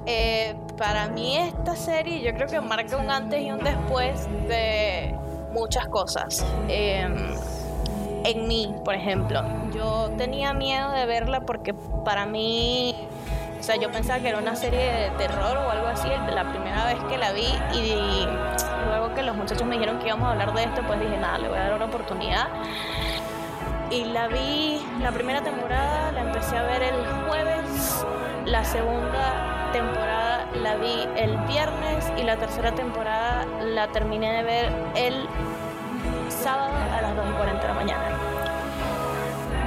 Eh, para mí esta serie yo creo que marca un antes y un después de muchas cosas. Eh, en mí, por ejemplo. Yo tenía miedo de verla porque para mí, o sea, yo pensaba que era una serie de terror o algo así la primera vez que la vi y luego que los muchachos me dijeron que íbamos a hablar de esto, pues dije, nada, le voy a dar una oportunidad. Y la vi la primera temporada, la empecé a ver el jueves, la segunda temporada la vi el viernes y la tercera temporada la terminé de ver el sábado a las 2 y 40 de la mañana.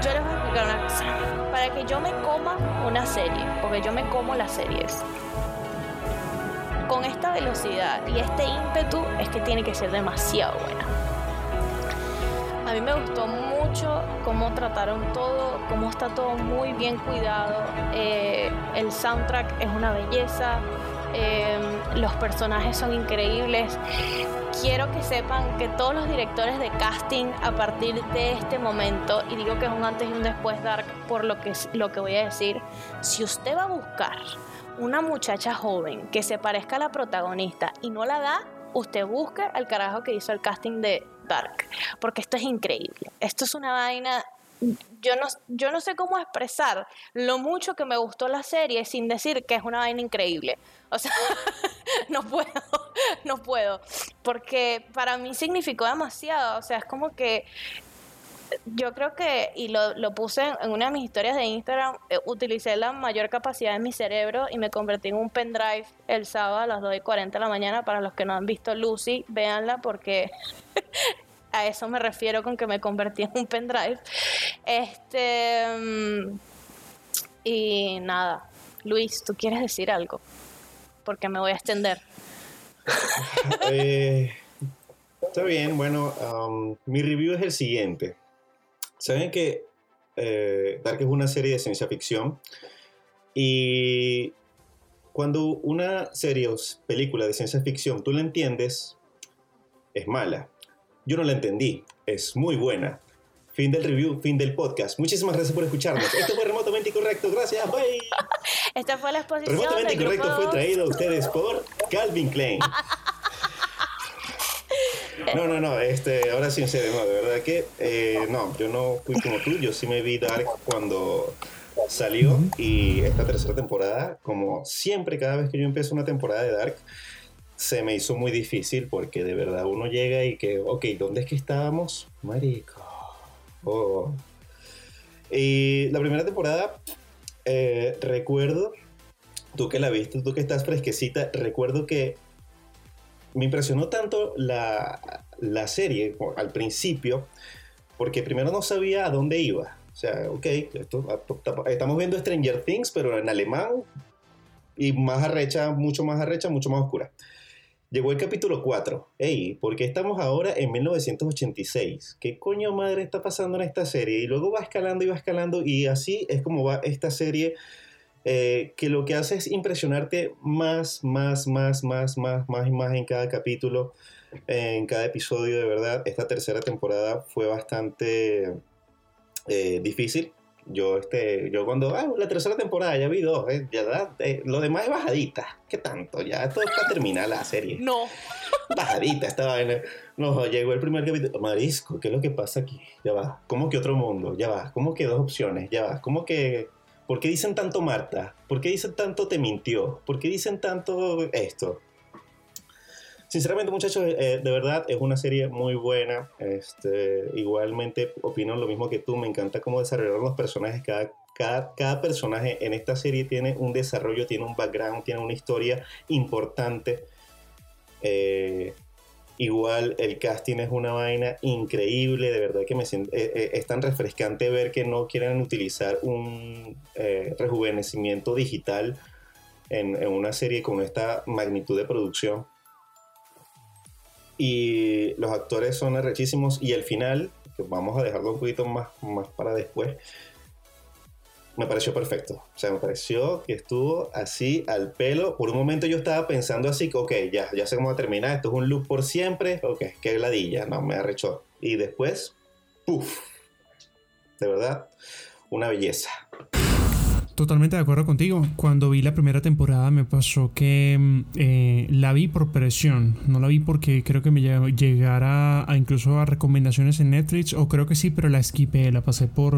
Yo les voy a explicar una cosa. Para que yo me coma una serie, porque yo me como las series, con esta velocidad y este ímpetu es que tiene que ser demasiado buena. A mí me gustó mucho cómo trataron todo, cómo está todo muy bien cuidado. Eh, el soundtrack es una belleza, eh, los personajes son increíbles quiero que sepan que todos los directores de casting a partir de este momento, y digo que es un antes y un después Dark por lo que, lo que voy a decir, si usted va a buscar una muchacha joven que se parezca a la protagonista y no la da, usted busque al carajo que hizo el casting de Dark, porque esto es increíble. Esto es una vaina yo no, yo no sé cómo expresar lo mucho que me gustó la serie sin decir que es una vaina increíble. O sea, no puedo, no puedo. Porque para mí significó demasiado. O sea, es como que yo creo que, y lo, lo puse en, una de mis historias de Instagram, eh, utilicé la mayor capacidad de mi cerebro y me convertí en un pendrive el sábado a las 2 y 40 de la mañana. Para los que no han visto Lucy, véanla porque a eso me refiero con que me convertí en un pendrive. Este. Mm, y nada. Luis, ¿tú quieres decir algo? Porque me voy a extender. Eh, está bien, bueno, um, mi review es el siguiente. Saben que eh, Dark es una serie de ciencia ficción y cuando una serie o película de ciencia ficción tú la entiendes, es mala. Yo no la entendí. Es muy buena. Fin del review, fin del podcast. Muchísimas gracias por escucharnos. Esto fue Remotamente Incorrecto. Gracias. Bye. Esta fue la exposición. Remotamente Incorrecto fue traído a ustedes por Calvin Klein. No, no, no, este, ahora sí en serio, no, de verdad que eh, no, yo no fui como tú, yo sí me vi Dark cuando salió y esta tercera temporada, como siempre, cada vez que yo empiezo una temporada de Dark, se me hizo muy difícil porque de verdad uno llega y que, ok, ¿dónde es que estábamos? Marico. Oh. Y la primera temporada, eh, recuerdo, tú que la viste, tú que estás fresquecita, recuerdo que me impresionó tanto la, la serie al principio, porque primero no sabía a dónde iba. O sea, ok, estamos viendo Stranger Things, pero en alemán y más arrecha, mucho más arrecha, mucho más oscura. Llegó el capítulo 4. Ey, ¿por qué estamos ahora en 1986? ¿Qué coño madre está pasando en esta serie? Y luego va escalando y va escalando y así es como va esta serie eh, que lo que hace es impresionarte más, más, más, más, más, más y más en cada capítulo, en cada episodio, de verdad. Esta tercera temporada fue bastante eh, difícil yo, este, yo cuando, ah, la tercera temporada ya vi dos, eh, ya eh, lo demás es bajadita. ¿Qué tanto? Ya esto está terminada la serie. No. Bajadita esta vaina. No, llegó el primer capítulo. Marisco, ¿qué es lo que pasa aquí? Ya va. ¿Cómo que otro mundo? Ya va. ¿Cómo que dos opciones? Ya va. ¿Cómo que.? ¿Por qué dicen tanto Marta? ¿Por qué dicen tanto te mintió? ¿Por qué dicen tanto esto? Sinceramente, muchachos, eh, de verdad es una serie muy buena. Este, igualmente opino lo mismo que tú. Me encanta cómo desarrollaron los personajes. Cada, cada, cada, personaje en esta serie tiene un desarrollo, tiene un background, tiene una historia importante. Eh, igual el casting es una vaina increíble. De verdad que me siento, eh, es tan refrescante ver que no quieren utilizar un rejuvenecimiento digital en una serie con esta magnitud de producción y los actores son arrechísimos y el final, vamos a dejarlo un poquito más, para después, me pareció perfecto. O sea, me pareció que estuvo así al pelo. Por un momento yo estaba pensando así, ok, ya, ya sé cómo va a terminar, esto es un loop por siempre, ok, qué gladilla, no, me arrechó. Y después, puff, de verdad, una belleza. Totalmente de acuerdo contigo. Cuando vi la primera temporada me pasó que mm, eh, la vi por presión. No la vi porque creo que me llegara a incluso a recomendaciones en Netflix. O creo que sí, pero la esquipé, la pasé por,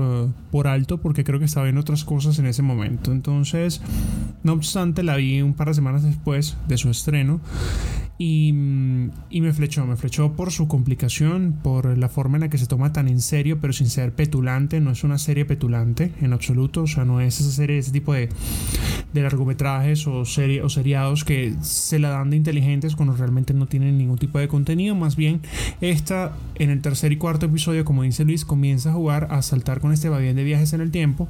por alto porque creo que estaba en otras cosas en ese momento. Entonces, no obstante, la vi un par de semanas después de su estreno. Y, y, me flechó, me flechó por su complicación, por la forma en la que se toma tan en serio, pero sin ser petulante. No es una serie petulante en absoluto, o sea, no es esa serie, ese tipo de, de largometrajes o, serie, o seriados que se la dan de inteligentes cuando realmente no tienen ningún tipo de contenido. Más bien, esta en el tercer y cuarto episodio, como dice Luis, comienza a jugar, a saltar con este bien de viajes en el tiempo,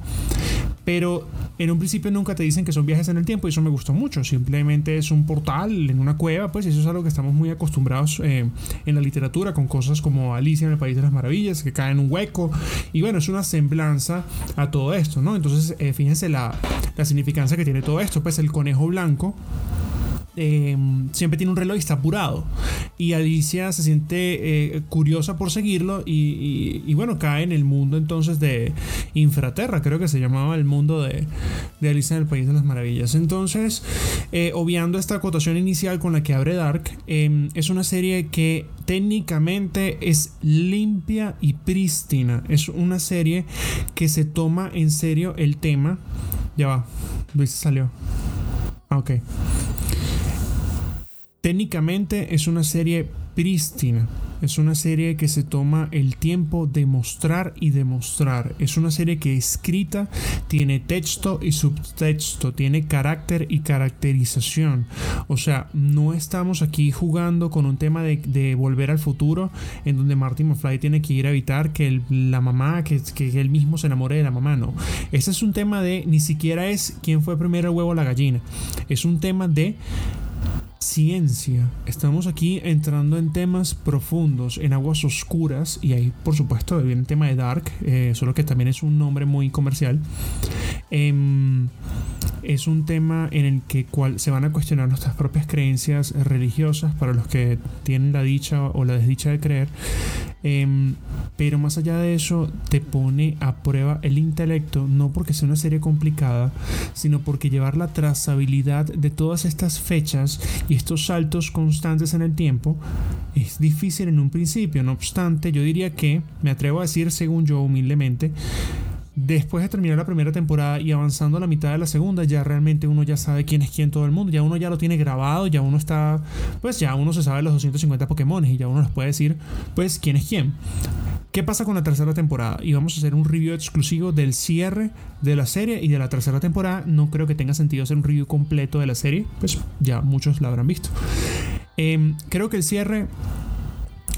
pero en un principio nunca te dicen que son viajes en el tiempo y eso me gustó mucho. Simplemente es un portal en una cueva, pues eso es algo que estamos muy acostumbrados eh, en la literatura con cosas como Alicia en el País de las Maravillas, que cae en un hueco. Y bueno, es una semblanza a todo esto, ¿no? Entonces, eh, fíjense la, significancia que tiene todo esto. Pues el conejo blanco eh, siempre tiene un reloj y está apurado. Y Alicia se siente eh, curiosa por seguirlo y, bueno, cae en el mundo entonces de Infraterra, creo que se llamaba el mundo de, de Alicia en el País de las Maravillas. Entonces, eh, obviando esta acotación inicial con la que abre Dark, em, es una serie que técnicamente es limpia y prístina. Es una serie que se toma en serio el tema. Ya va, Luis salió. Ah, ok. Técnicamente es una serie prístina. Es una serie que se toma el tiempo de mostrar y demostrar. Es una serie que escrita tiene texto y subtexto, tiene carácter y caracterización. O sea, no estamos aquí jugando con un tema de, volver al futuro en donde Martin McFly tiene que ir a evitar que la mamá, que, que él mismo se enamore de la mamá. No. Este es un tema de ni siquiera es quién fue primero el huevo o la gallina. Es un tema de ciencia. Estamos aquí entrando en temas profundos, en aguas oscuras, y ahí por supuesto viene el tema de Dark, eh, solo que también es un nombre muy comercial. Em, es un tema en el que se van a cuestionar nuestras propias creencias religiosas para los que tienen la dicha o la desdicha de creer. Em, pero más allá de eso, te pone a prueba el intelecto, no porque sea una serie complicada, sino porque llevar la trazabilidad de todas estas fechas y estos saltos constantes en el tiempo es difícil en un principio. No obstante, yo diría que, me atrevo a decir, según yo humildemente, después de terminar la primera temporada y avanzando a la mitad de la segunda, ya realmente uno ya sabe quién es quién todo el mundo, ya uno ya lo tiene grabado, ya uno está, pues ya uno se sabe los 250 Pokémon y ya uno les puede decir, pues quién es quién. ¿Qué pasa con la tercera temporada? Y vamos a hacer un review exclusivo del cierre de la serie y de la tercera temporada. No creo que tenga sentido hacer un review completo de la serie, pues ya muchos la habrán visto. Em, creo que el cierre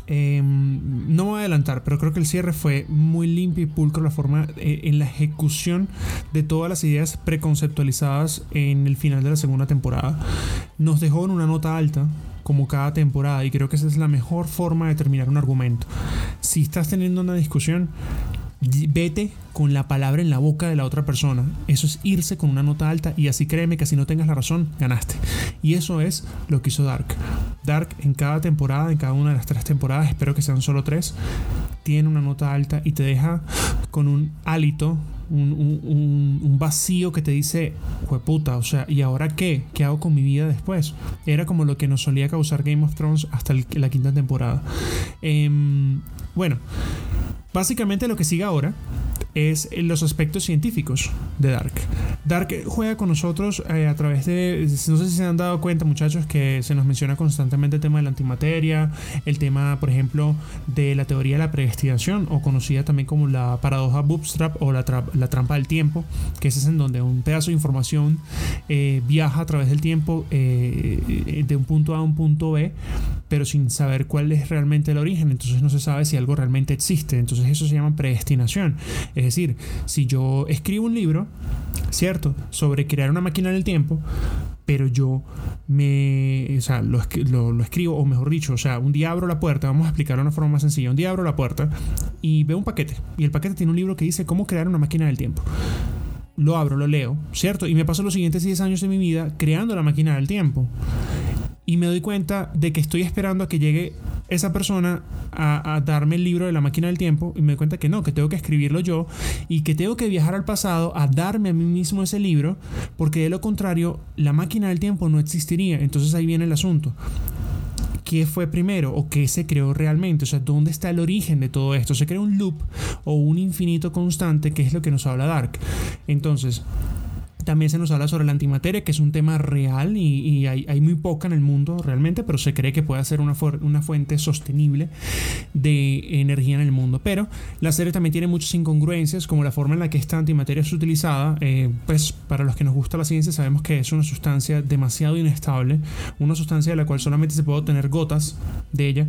Em, no voy a adelantar, pero creo que el cierre fue muy limpio y pulcro la forma eh, en la ejecución de todas las ideas preconceptualizadas en el final de la segunda temporada. Nos dejó en una nota alta como cada temporada y creo que esa es la mejor forma de terminar un argumento. Si estás teniendo una discusión, vete con la palabra en la boca de la otra persona. Eso es irse con una nota alta y así créeme que si no tengas la razón, ganaste. Y eso es lo que hizo Dark. Dark en cada temporada, en cada una de las tres temporadas, espero que sean solo tres, tiene una nota alta y te deja con un hálito, un, vacío que te dice, puta, o sea, ¿y ahora qué? ¿Qué hago con mi vida después? Era como lo que nos solía causar Game of Thrones hasta la quinta temporada. Em, bueno, Básicamente lo que sigue ahora es los aspectos científicos de Dark. Dark juega con nosotros eh, a través de, no sé si se han dado cuenta muchachos que se nos menciona constantemente el tema de la antimateria, el tema por ejemplo de la teoría de la predestinación o conocida también como la paradoja bootstrap o la, la trampa del tiempo, que es en donde un pedazo de información eh, viaja a través del tiempo eh, de un punto A a un punto B, pero sin saber cuál es realmente el origen, entonces no se sabe si algo realmente existe, entonces eso se llama predestinación, es decir, si yo escribo un libro, ¿cierto? sobre crear una máquina del tiempo, pero yo me, o sea, lo, lo, escribo, o mejor dicho, o sea, un día abro la puerta, vamos a explicarlo de una forma más sencilla, un día abro la puerta y veo un paquete, y el paquete tiene un libro que dice cómo crear una máquina del tiempo. Lo abro, lo leo, ¿cierto? Y me paso los siguientes 10 años de mi vida creando la máquina del tiempo. Y me doy cuenta de que estoy esperando a que llegue esa persona a, darme el libro de la máquina del tiempo y me doy cuenta que no, que tengo que escribirlo yo y que tengo que viajar al pasado a darme a mí mismo ese libro porque de lo contrario la máquina del tiempo no existiría. Entonces ahí viene el asunto. ¿Qué fue primero o qué se creó realmente? O sea, ¿dónde está el origen de todo esto? ¿Se crea un loop o un infinito constante que es lo que nos habla Dark? Entonces, también se nos habla sobre la antimateria, que es un tema real y, hay, muy poca en el mundo realmente, pero se cree que puede ser una, una fuente sostenible de energía en el mundo. Pero la serie también tiene muchas incongruencias, como la forma en la que esta antimateria es utilizada. Eh, pues para los que nos gusta la ciencia sabemos que es una sustancia demasiado inestable, una sustancia de la cual solamente se puede obtener gotas de ella,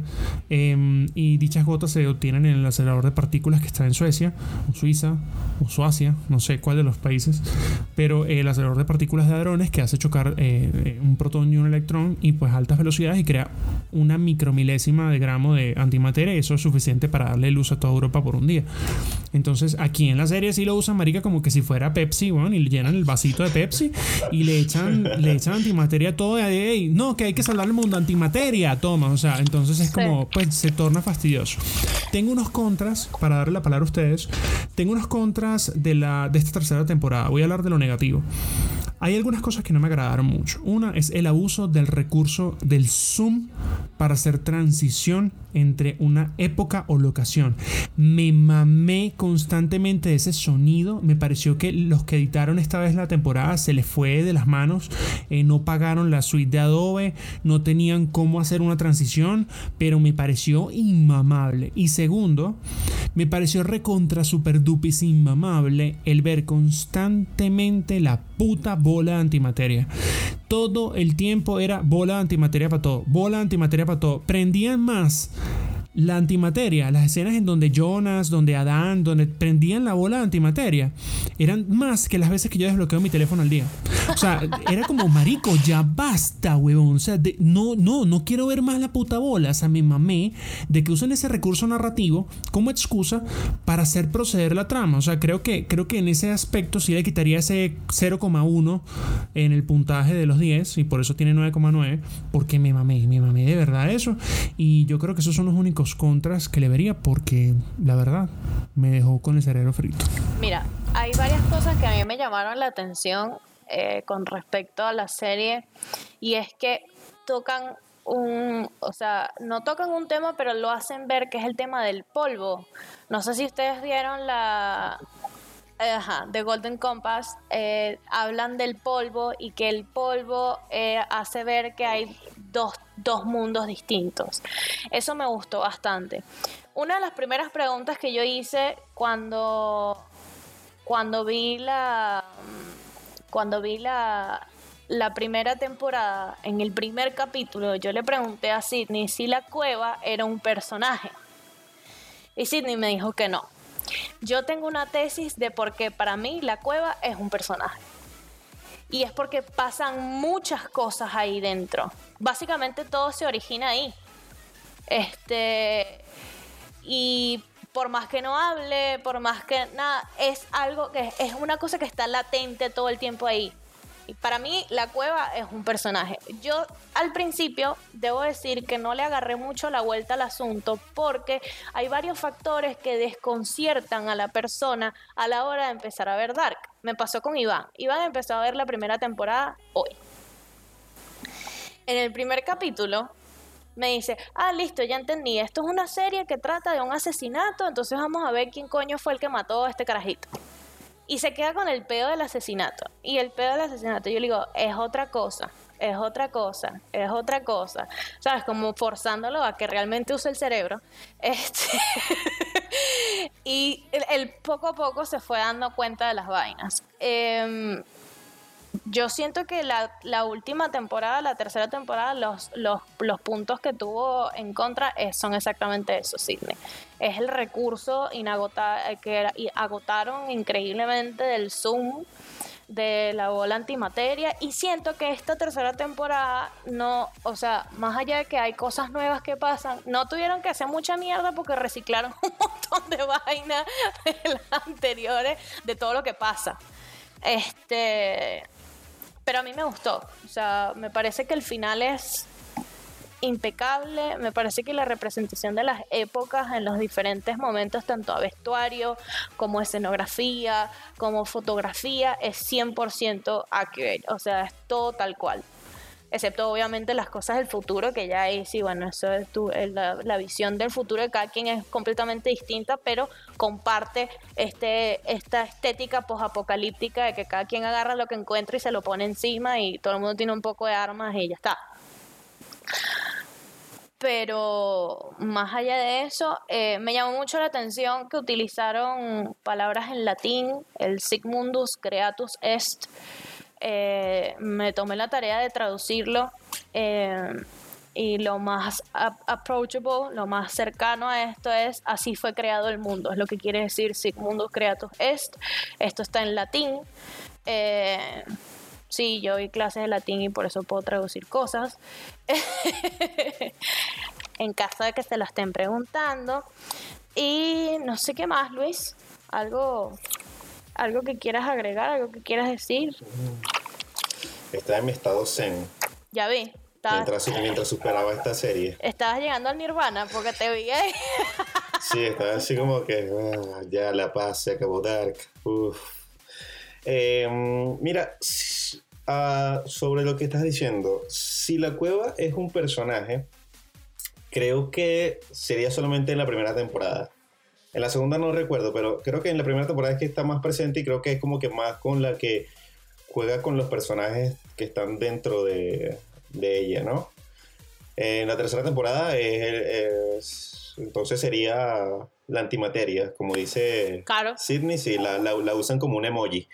em, y dichas gotas se obtienen en el acelerador de partículas que está en Suecia, o Suiza, o Suacia, no sé cuál de los países, pero el acelerador de partículas de hadrones que hace chocar eh, eh, un protón y un electrón y pues altas velocidades y crea una micromilésima de gramo de antimateria y eso es suficiente para darle luz a toda Europa por un día. Entonces aquí en la serie sí lo usan marica como que si fuera Pepsi, bueno, y llenan el vasito de Pepsi y le echan, le echan antimateria todo y no, que hay que salvar el mundo, antimateria, toma, o sea, entonces es como, pues se torna fastidioso. Tengo unos contras, para darle la palabra a ustedes, tengo unos contras de, la, de esta tercera temporada, voy a hablar de lo negativo. Hay algunas cosas que no me agradaron mucho. Una es el abuso del recurso del zoom para hacer transición entre una época o locación. Me mamé constantemente ese sonido. Me pareció que los que editaron esta vez la temporada se les fue de las manos. Eh, no pagaron la suite de Adobe. No tenían cómo hacer una transición. Pero me pareció inmamable. Y segundo, me pareció recontra super dupis inmamable el ver constantemente la puta bola de antimateria. Todo el tiempo era bola antimateria para todo. Bola antimateria para todo. Prendían más la antimateria, las escenas en donde Jonas, donde Adán, donde prendían la bola de antimateria, eran más que las veces que yo desbloqueo mi teléfono al día. O sea, era como, marico, ya basta, huevón. O sea, no, no, no quiero ver más la puta bola. O sea, me mamé de que usen ese recurso narrativo como excusa para hacer proceder la trama. O sea, creo que, creo que en ese aspecto sí le quitaría ese 0,1 en el puntaje de los 10 y por eso tiene 9,9, porque me mamé, me mamé de verdad eso. Y yo creo que esos son los únicos contras que le vería porque la verdad me dejó con el cerebro frito. Mira, hay varias cosas que a mí me llamaron la atención eh, con respecto a la serie y es que tocan un, o sea, no tocan un tema, pero lo hacen ver que es el tema del polvo. No sé si ustedes vieron la, Ajá, de Golden Compass eh, hablan del polvo y que el polvo eh, hace ver que hay dos, dos, mundos distintos. Eso me gustó bastante. Una de las primeras preguntas que yo hice cuando, cuando vi la cuando vi la, la primera temporada, en el primer capítulo, yo le pregunté a Sidney si la cueva era un personaje. Y Sidney me dijo que no yo tengo una tesis de por qué para mí la cueva es un personaje. Y es porque pasan muchas cosas ahí dentro. Básicamente todo se origina ahí. Este. Y por más que no hable, por más que nada, es algo que es una cosa que está latente todo el tiempo ahí. Y para mí la cueva es un personaje. Yo al principio debo decir que no le agarré mucho la vuelta al asunto porque hay varios factores que desconciertan a la persona a la hora de empezar a ver Dark. Me pasó con Iván. Iván empezó a ver la primera temporada hoy. En el primer capítulo me dice, ah, listo, ya entendí, esto es una serie que trata de un asesinato, entonces vamos a ver quién coño fue el que mató a este carajito. y se queda con el pedo del asesinato. Y el pedo del asesinato, yo le digo, es otra cosa, es otra cosa, es otra cosa. ¿Sabes? Como forzándolo a que realmente use el cerebro. Este y el, poco a poco se fue dando cuenta de las vainas. Em, yo siento que la, última temporada, la tercera temporada, los, los, puntos que tuvo en contra son exactamente eso, Sidney. Es el recurso inagotable, que agotaron increíblemente del Zoom de la bola antimateria y siento que esta tercera temporada no, o sea, más allá de que hay cosas nuevas que pasan, no tuvieron que hacer mucha mierda porque reciclaron un montón de vainas de las anteriores, de todo lo que pasa. Este, pero a mí me gustó. O sea, me parece que el final es impecable. Me parece que la representación de las épocas en los diferentes momentos, tanto a vestuario como escenografía, como fotografía, es 100% accurate. O sea, es todo tal cual excepto obviamente las cosas del futuro, que ya ahí sí, bueno, eso es tu, la, visión del futuro de cada quien es completamente distinta, pero comparte este, esta estética posapocalíptica de que cada quien agarra lo que encuentra y se lo pone encima y todo el mundo tiene un poco de armas y ya está. Pero más allá de eso, eh, me llamó mucho la atención que utilizaron palabras en latín, el Sigmundus Creatus Est, eh, me tomé la tarea de traducirlo eh, y lo más approachable, lo más cercano a esto es así fue creado el mundo, es lo que quiere decir Sigmundus Creatus Est. Esto está en latín. Eh, sí, yo vi clases de latín y por eso puedo traducir cosas. en caso de que se lo estén preguntando. Y no sé qué más, Luis. Algo ¿Algo que quieras agregar? ¿Algo que quieras decir? Está en mi estado zen. Ya vi. Mientras, mientras, superaba esta serie. Estabas llegando al nirvana porque te vi ahí. sí, estaba así como que ah, ya la paz se acabó Dark. Em, mira, sobre lo que estás diciendo, si la cueva es un personaje, creo que sería solamente en la primera temporada. En la segunda no recuerdo, pero creo que en la primera temporada es que está más presente y creo que es como que más con la que juega con los personajes que están dentro de, ella, ¿no? En la tercera temporada es, entonces sería la antimateria, como dice claro. Sidney, sí, la, la, usan como un emoji.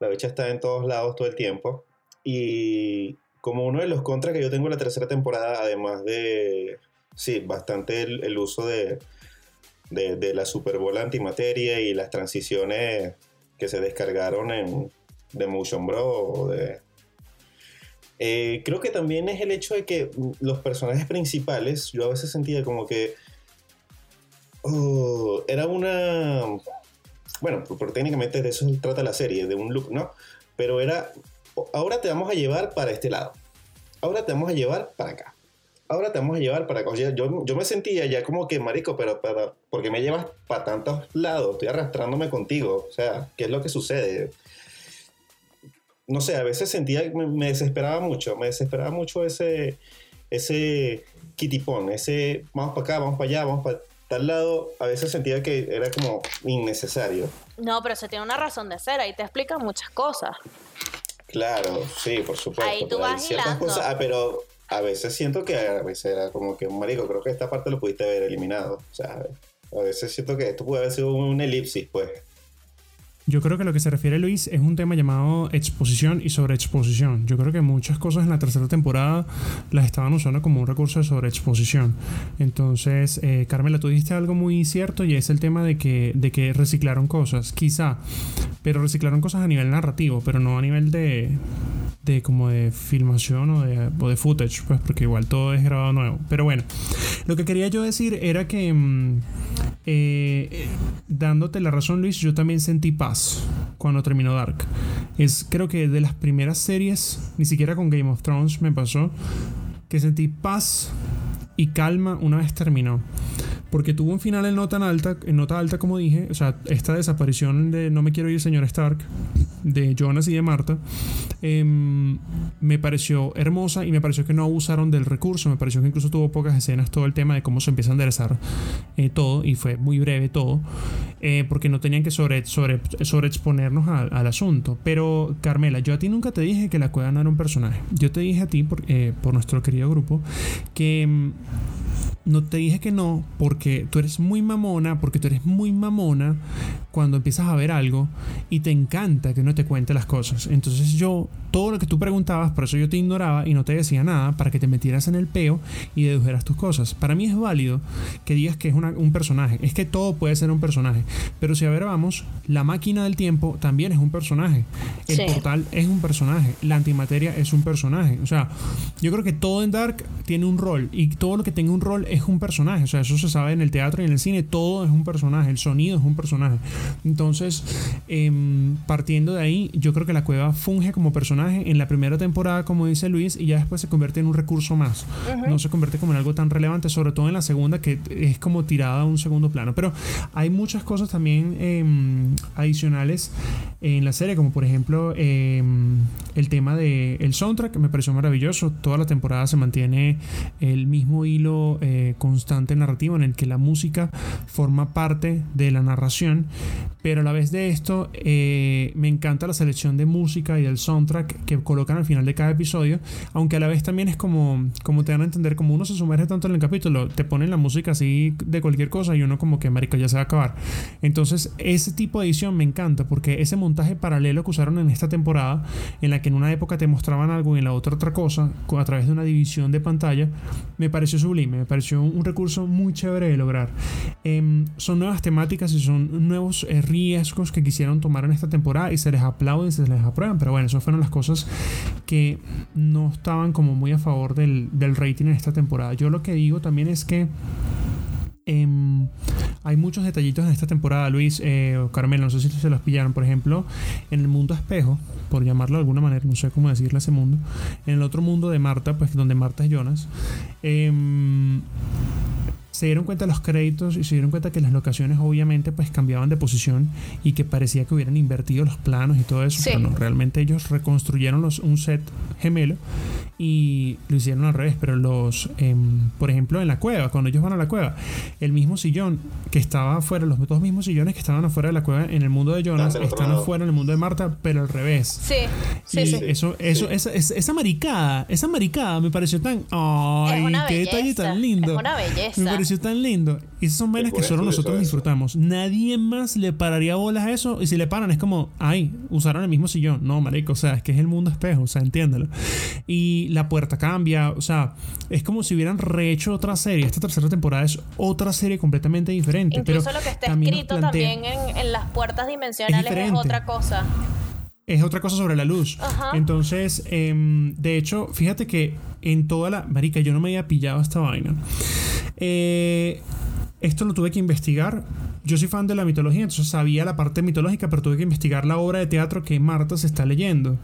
La bicha está en todos lados todo el tiempo. Y como uno de los contras que yo tengo en la tercera temporada, además de, sí, bastante el uso de, de, la Super Bowl antimateria y las transiciones que se descargaron en, de Motion Bro. De, eh, creo que también es el hecho de que los personajes principales, yo a veces sentía como que oh, era una... Bueno, porque técnicamente de eso trata la serie, de un look, ¿no? Pero era, ahora te vamos a llevar para este lado, ahora te vamos a llevar para acá ahora te vamos a llevar para acá. Yo, yo me sentía ya como que, marico, pero para, porque me llevas para tantos lados, estoy arrastrándome contigo. O sea, ¿qué es lo que sucede? No sé, a veces sentía, me, me desesperaba mucho, me desesperaba mucho ese, ese kitipón, ese vamos para acá, vamos para allá, vamos para tal lado. A veces sentía que era como innecesario. No, pero se tiene una razón de ser, ahí te explican muchas cosas. Claro, sí, por supuesto. Ahí tú vas ciertas cosas, ah, pero a veces siento que a veces era como que un marico, creo que esta parte lo pudiste haber eliminado. O sea, a veces siento que esto puede haber sido un elipsis, pues. Yo creo que lo que se refiere Luis es un tema llamado exposición y sobreexposición. Yo creo que muchas cosas en la tercera temporada las estaban usando como un recurso de sobreexposición. Entonces, eh, Carmela, tú dijiste algo muy cierto y es el tema de que, de que reciclaron cosas, quizá, pero reciclaron cosas a nivel narrativo, pero no a nivel de, de como de filmación o de, o de footage, pues porque igual todo es grabado nuevo. Pero bueno, lo que quería yo decir era que, mm, eh, dándote la razón Luis, yo también sentí paz cuando terminó Dark. Es creo que de las primeras series, ni siquiera con Game of Thrones me pasó, que sentí paz y calma una vez terminó. porque tuvo un final en nota alta, en nota alta como dije, o sea, esta desaparición de No me quiero ir, señor Stark, de Jonas y de Marta, em, me pareció hermosa y me pareció que no abusaron del recurso, me pareció que incluso tuvo pocas escenas todo el tema de cómo se empieza a enderezar eh, todo y fue muy breve todo, eh, porque no tenían que sobre, sobre, sobre exponernos al asunto. Pero Carmela, yo a ti nunca te dije que la cueva no era un personaje, yo te dije a ti, por, eh, por nuestro querido grupo, que em, no te dije que no porque tú eres muy mamona, porque tú eres muy mamona cuando empiezas a ver algo y te encanta que no te cuente las cosas. Entonces yo, todo lo que tú preguntabas, por eso yo te ignoraba y no te decía nada, para que te metieras en el peo y dedujeras tus cosas. Para mí es válido que digas que es un personaje. Es que todo puede ser un personaje. Pero si a ver, vamos, la máquina del tiempo también es un personaje. El portal es un personaje. La antimateria es un personaje. O sea, yo creo que todo en Dark tiene un rol y todo lo que tenga un rol es un personaje. O sea, eso se sabe en el teatro y en el cine. Todo es un personaje. El sonido es un personaje. Entonces, em, partiendo de ahí, yo creo que la cueva funge como personaje en la primera temporada, como dice Luis, y ya después se convierte en un recurso más. No se convierte como en algo tan relevante, sobre todo en la segunda, que es como tirada a un segundo plano. Pero hay muchas cosas también em, adicionales en la serie, como por ejemplo em, el tema del el soundtrack, me pareció maravilloso. Toda la temporada se mantiene el mismo hilo eh, constante narrativo en el que la música forma parte de la narración, pero a la vez de esto eh, me encanta la selección de música y del soundtrack que colocan al final de cada episodio, aunque a la vez también es como, como te dan a entender, como uno se sumerge tanto en el capítulo, te ponen la música así de cualquier cosa y uno como que, marica, ya se va a acabar. Entonces, ese tipo de edición me encanta porque ese montaje paralelo que usaron en esta temporada, en la que en una época te mostraban algo y en la otra otra cosa, a través de una división de pantalla, me pareció sublime, me pareció un, recurso muy chévere de lograr. Em, son nuevas temáticas y son nuevos eh, riesgos que quisieron tomar en esta temporada y se les aplauden, se les aprueban, pero bueno, esas fueron las cosas que no estaban como muy a favor del, del rating en esta temporada. Yo lo que digo también es que Em, hay muchos detallitos en esta temporada, Luis, eh, Carmelo, no sé si se los pillaron, por ejemplo, en el mundo espejo, por llamarlo de alguna manera, no sé cómo decirle a ese mundo, en el otro mundo de Marta, pues donde Marta es Jonas, em, se dieron cuenta los créditos y se dieron cuenta que las locaciones obviamente pues cambiaban de posición y que parecía que hubieran invertido los planos y todo eso, pero no, realmente ellos reconstruyeron los, un set gemelo y lo hicieron al revés, pero los, em, por ejemplo, en la cueva, cuando ellos van a la cueva, el mismo sillón que estaba afuera, los dos mismos sillones que estaban afuera de la cueva en el mundo de Jonas, están afuera en el mundo de Marta, pero al revés. Sí, sí, sí. Eso, eso, Esa, esa, maricada, esa maricada me pareció tan, ay, qué detalle tan lindo. Es una belleza tan lindo. Y esas son vainas que solo nosotros disfrutamos. Nadie más le pararía bolas a eso. Y si le paran, es como, ay, usaron el mismo sillón. No, marico, o sea, es que es el mundo espejo, o sea, entiéndelo. Y la puerta cambia, o sea, es como si hubieran rehecho otra serie. Esta tercera temporada es otra serie completamente diferente. Incluso pero lo que está escrito también en, las puertas dimensionales es, otra cosa es otra cosa sobre la luz. Entonces, em, de hecho, fíjate que en toda la. Marica, yo no me había pillado esta vaina. Eh, esto lo tuve que investigar. Yo soy fan de la mitología, entonces sabía la parte mitológica, pero tuve que investigar la obra de teatro que Marta se está leyendo.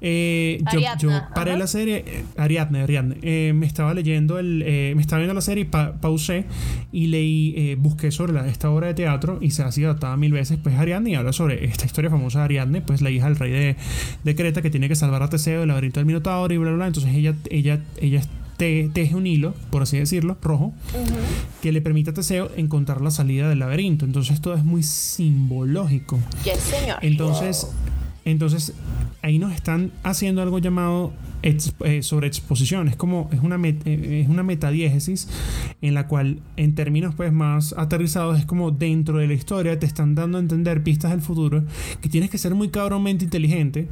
Eh, yo, paré la serie, eh, Ariadne, Ariadne, eh, me estaba leyendo, el, me estaba viendo la serie, pa pausé y leí, busqué sobre esta obra de teatro y se ha sido adaptada mil veces, pues Ariadne y habla sobre esta historia famosa de Ariadne, pues la hija del rey de, de Creta que tiene que salvar a Teseo del laberinto del Minotauro y bla, bla, bla. Entonces ella, ella, ella te, teje un hilo, por así decirlo, rojo, que le permite a Teseo encontrar la salida del laberinto. Entonces todo es muy simbológico. señor. Entonces, entonces ahí nos están haciendo algo llamado eh, sobre exposición. Es como es una, eh, es una metadiégesis en la cual, en términos pues más aterrizados, es como dentro de la historia te están dando a entender pistas del futuro que tienes que ser muy cabronmente inteligente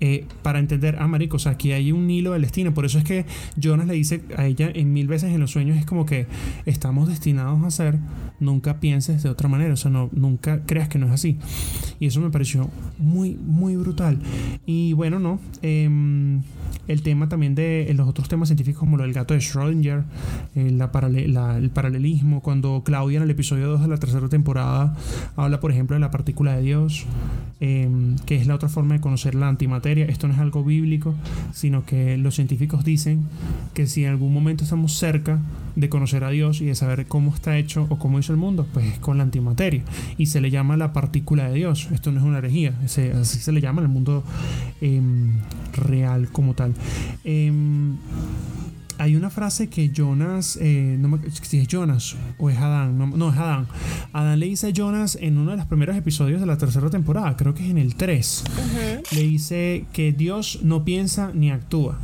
eh, para entender, ah, marico, o sea, aquí hay un hilo del destino. Por eso es que Jonas le dice a ella en mil veces en los sueños, es como que estamos destinados a ser, nunca pienses de otra manera, o sea, no, nunca creas que no es así. Y eso me pareció muy, muy brutal. Y bueno, no. Em, el tema también de los otros temas científicos como lo del gato de Schrödinger, eh, la el paralelismo, cuando Claudia en el episodio 2 de la tercera temporada habla, por ejemplo, de la partícula de Dios. em, que es la otra forma de conocer la antimateria. Esto no es algo bíblico, sino que los científicos dicen que si en algún momento estamos cerca de conocer a Dios y de saber cómo está hecho o cómo hizo el mundo, pues es con la antimateria. Y se le llama la partícula de Dios. Esto no es una herejía, así se le llama en el mundo em, real como tal. Em, hay una frase que Jonas, eh, no me, si es Jonas o es Adán, no, no, es Adán. Adán le dice a Jonas en uno de los primeros episodios de la tercera temporada, creo que es en el 3, le dice que Dios no piensa ni actúa.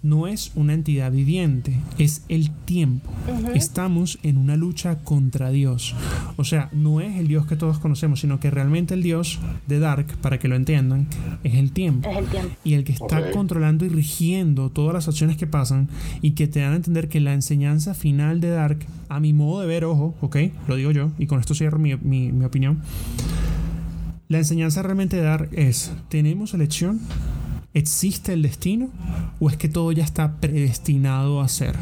No es una entidad viviente, es el tiempo. Estamos en una lucha contra Dios. O sea, no es el Dios que todos conocemos, sino que realmente el Dios de Dark, para que lo entiendan, es el tiempo Es el tiempo. y el que está controlando y rigiendo todas las acciones que pasan y que te dan a entender que la enseñanza final de Dark, a mi modo de ver, ojo, ok, lo digo yo, y con esto cierro mi, mi- mi opinión, la enseñanza realmente de Dark es, ¿tenemos elección? ¿Existe el destino? ¿O es que todo ya está predestinado a ser?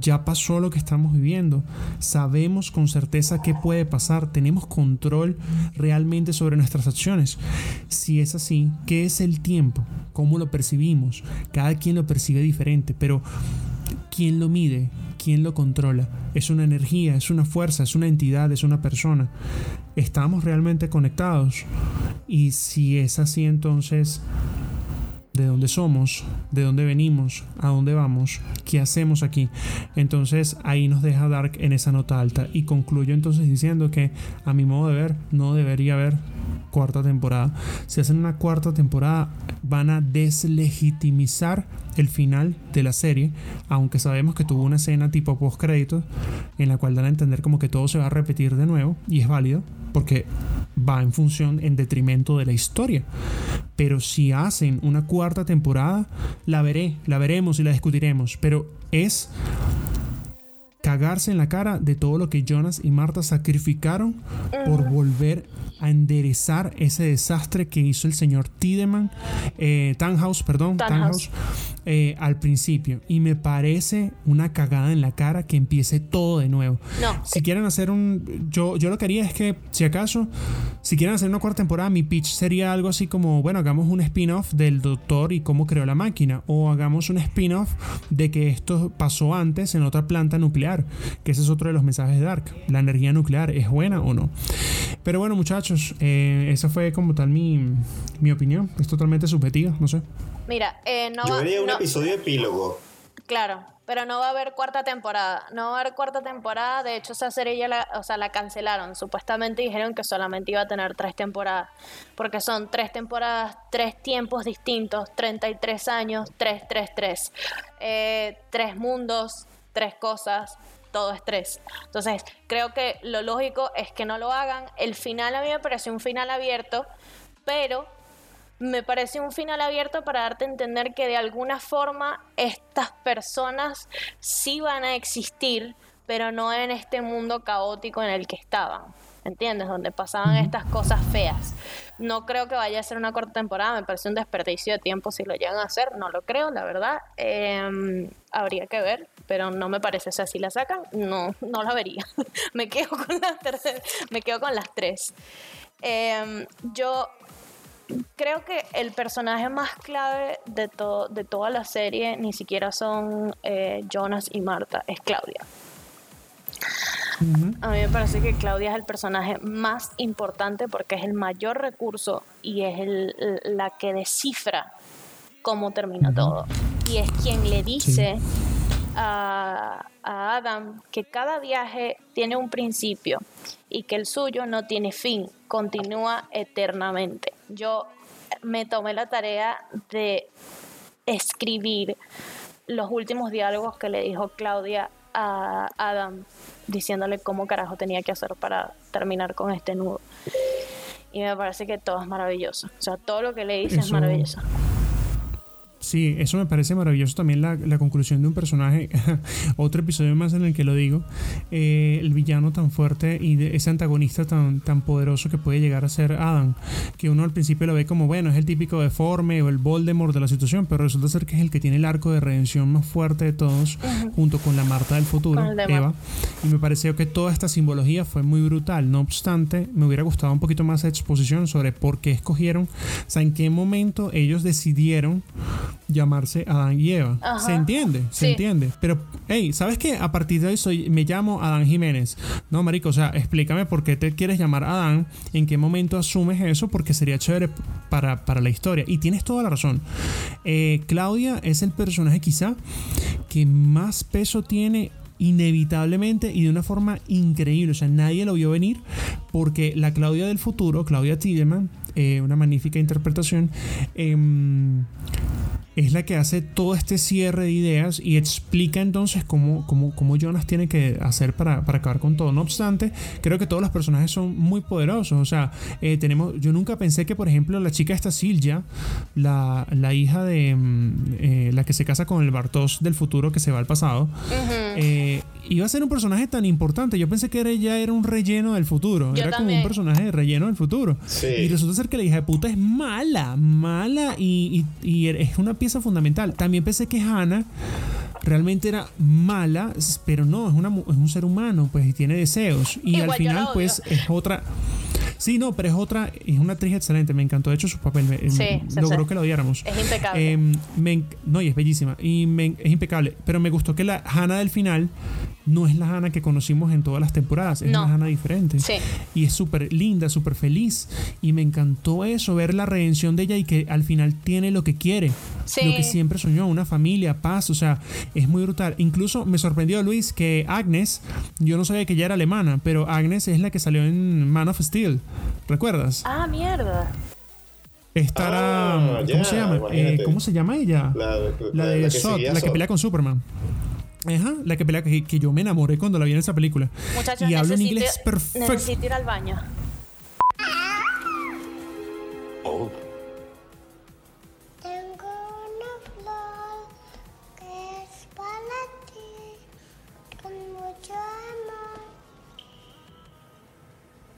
Ya pasó lo que estamos viviendo. Sabemos con certeza qué puede pasar. Tenemos control realmente sobre nuestras acciones. Si es así, ¿qué es el tiempo? ¿Cómo lo percibimos? Cada quien lo percibe diferente, pero ¿quién lo mide? ¿Quién lo controla? ¿Es una energía? ¿Es una fuerza? ¿Es una entidad? ¿Es una persona? ¿Estamos realmente conectados? Y si es así, entonces de dónde somos, de dónde venimos, a dónde vamos, qué hacemos aquí. Entonces ahí nos deja Dark en esa nota alta y concluyo entonces diciendo que a mi modo de ver no debería haber cuarta temporada. Si hacen una cuarta temporada van a deslegitimizar el final de la serie, aunque sabemos que tuvo una escena tipo post créditos en la cual dan a entender como que todo se va a repetir de nuevo y es válido porque va en función en detrimento de la historia. Pero si hacen una cuarta temporada, la veré, la veremos y la discutiremos. Pero es cagarse en la cara de todo lo que Jonas y Marta sacrificaron por volver a enderezar ese desastre que hizo el señor Tiedemann, eh, Tannhaus, perdón, Tannhaus. Tannhaus, eh, al principio. Y me parece una cagada en la cara que empiece todo de nuevo. No. Si quieren hacer un. Yo, yo lo que haría es que, si acaso, si quieren hacer una cuarta temporada, mi pitch sería algo así como: bueno, hagamos un spin-off del doctor y cómo creó la máquina. O hagamos un spin-off de que esto pasó antes en otra planta nuclear. Que ese es otro de los mensajes de Dark. La energía nuclear, ¿es buena o no? Pero bueno, muchachos, eh, esa fue como tal mi, mi opinión. Es totalmente subjetiva, no sé. Mira, eh, no Yo vería un no- episodio epílogo. Claro, pero no va a haber cuarta temporada. No va a haber cuarta temporada. De hecho, esa serie ya la, o sea, la cancelaron. Supuestamente dijeron que solamente iba a tener tres temporadas. Porque son tres temporadas, tres tiempos distintos, 33 años, 3, 3, 3. Eh, tres mundos, tres cosas. Todo es tres. Entonces, creo que lo lógico es que no lo hagan. El final a mí me pareció un final abierto, pero me parece un final abierto para darte a entender que de alguna forma estas personas sí van a existir, pero no en este mundo caótico en el que estaban. ¿Entiendes? Donde pasaban estas cosas feas. No creo que vaya a ser una corta temporada, me parece un desperdicio de tiempo si lo llegan a hacer, no lo creo, la verdad. Eh, habría que ver, pero no me parece, o sea, si la sacan, no, no la vería. me, quedo con las tercer- me quedo con las tres. Eh, yo creo que el personaje más clave de, to- de toda la serie ni siquiera son eh, Jonas y Marta, es Claudia. A mí me parece que Claudia es el personaje más importante porque es el mayor recurso y es el- la que descifra cómo termina todo. Y es quien le dice a, a Adam que cada viaje tiene un principio y que el suyo no tiene fin, continúa eternamente. Yo me tomé la tarea de escribir los últimos diálogos que le dijo Claudia a Adam, diciéndole cómo carajo tenía que hacer para terminar con este nudo. Y me parece que todo es maravilloso. O sea, todo lo que le dice es maravilloso. Sí, eso me parece maravilloso también la, la conclusión de un personaje. Otro episodio más en el que lo digo. Eh, el villano tan fuerte y de ese antagonista tan, tan poderoso que puede llegar a ser Adam. Que uno al principio lo ve como, bueno, es el típico deforme o el Voldemort de la situación, pero resulta ser que es el que tiene el arco de redención más fuerte de todos, junto con la Marta del futuro, Eva. Y me pareció que toda esta simbología fue muy brutal. No obstante, me hubiera gustado un poquito más de exposición sobre por qué escogieron, o sea, en qué momento ellos decidieron llamarse Adán y Eva. Ajá. ¿Se entiende? Se Sí. entiende. Pero, hey, ¿sabes qué? A partir de hoy soy, me llamo Adán Jiménez. No, marico, o sea, explícame por qué te quieres llamar Adán, en qué momento asumes eso, porque sería chévere para, para la historia. Y tienes toda la razón. Eh, Claudia es el personaje quizá que más peso tiene inevitablemente y de una forma increíble. O sea, nadie lo vio venir porque la Claudia del futuro, Claudia Tiedemann, eh, una magnífica interpretación, em, es la que hace todo este cierre de ideas y explica entonces cómo, cómo, cómo Jonas tiene que hacer para, para acabar con todo. No obstante, creo que todos los personajes son muy poderosos. O sea, eh, tenemos, yo nunca pensé que, por ejemplo, la chica esta Silja, la, la hija de mm, eh, la que se casa con el Bartos del futuro que se va al pasado, eh, iba a ser un personaje tan importante. Yo pensé que era, ya era un relleno del futuro. Yo era como un personaje de relleno del futuro. Sí. Y resulta ser que la hija de puta es mala, mala y, y- y es una pieza fundamental. También pensé que Hannah realmente era mala, pero no, es, una, es un ser humano, pues, y tiene deseos. Y Igual al final, pues, es otra. Sí, no, pero es otra, es una actriz excelente, me encantó de hecho su papel, me- Sí, me- sí, logró que la odiáramos. Es impecable. Em, me no, y es bellísima, y me- es impecable, pero me gustó que la Hannah del final no es la Hannah que conocimos en todas las temporadas, es No. una Hannah diferente. Sí. Y es súper linda, súper feliz. Y me encantó eso, ver la redención de ella y que al final tiene lo que quiere. Sí. Lo que siempre soñó, una familia, paz. O sea, es muy brutal. Incluso me sorprendió, Luis, que Agnes, yo no sabía que ella era alemana, pero Agnes es la que salió en Man of Steel. ¿Recuerdas? Ah, mierda. Esta era. Ah, ¿Cómo se llama? Eh, ¿Cómo se llama ella? La, la- La de la que Sot, la que pelea con Superman. Ajá, la que pelea que, que yo me enamoré cuando la vi en esa película. Muchachos, y hablo en inglés perfecto. necesito ir al baño. Tengo una flor que es para ti, con mucho amor.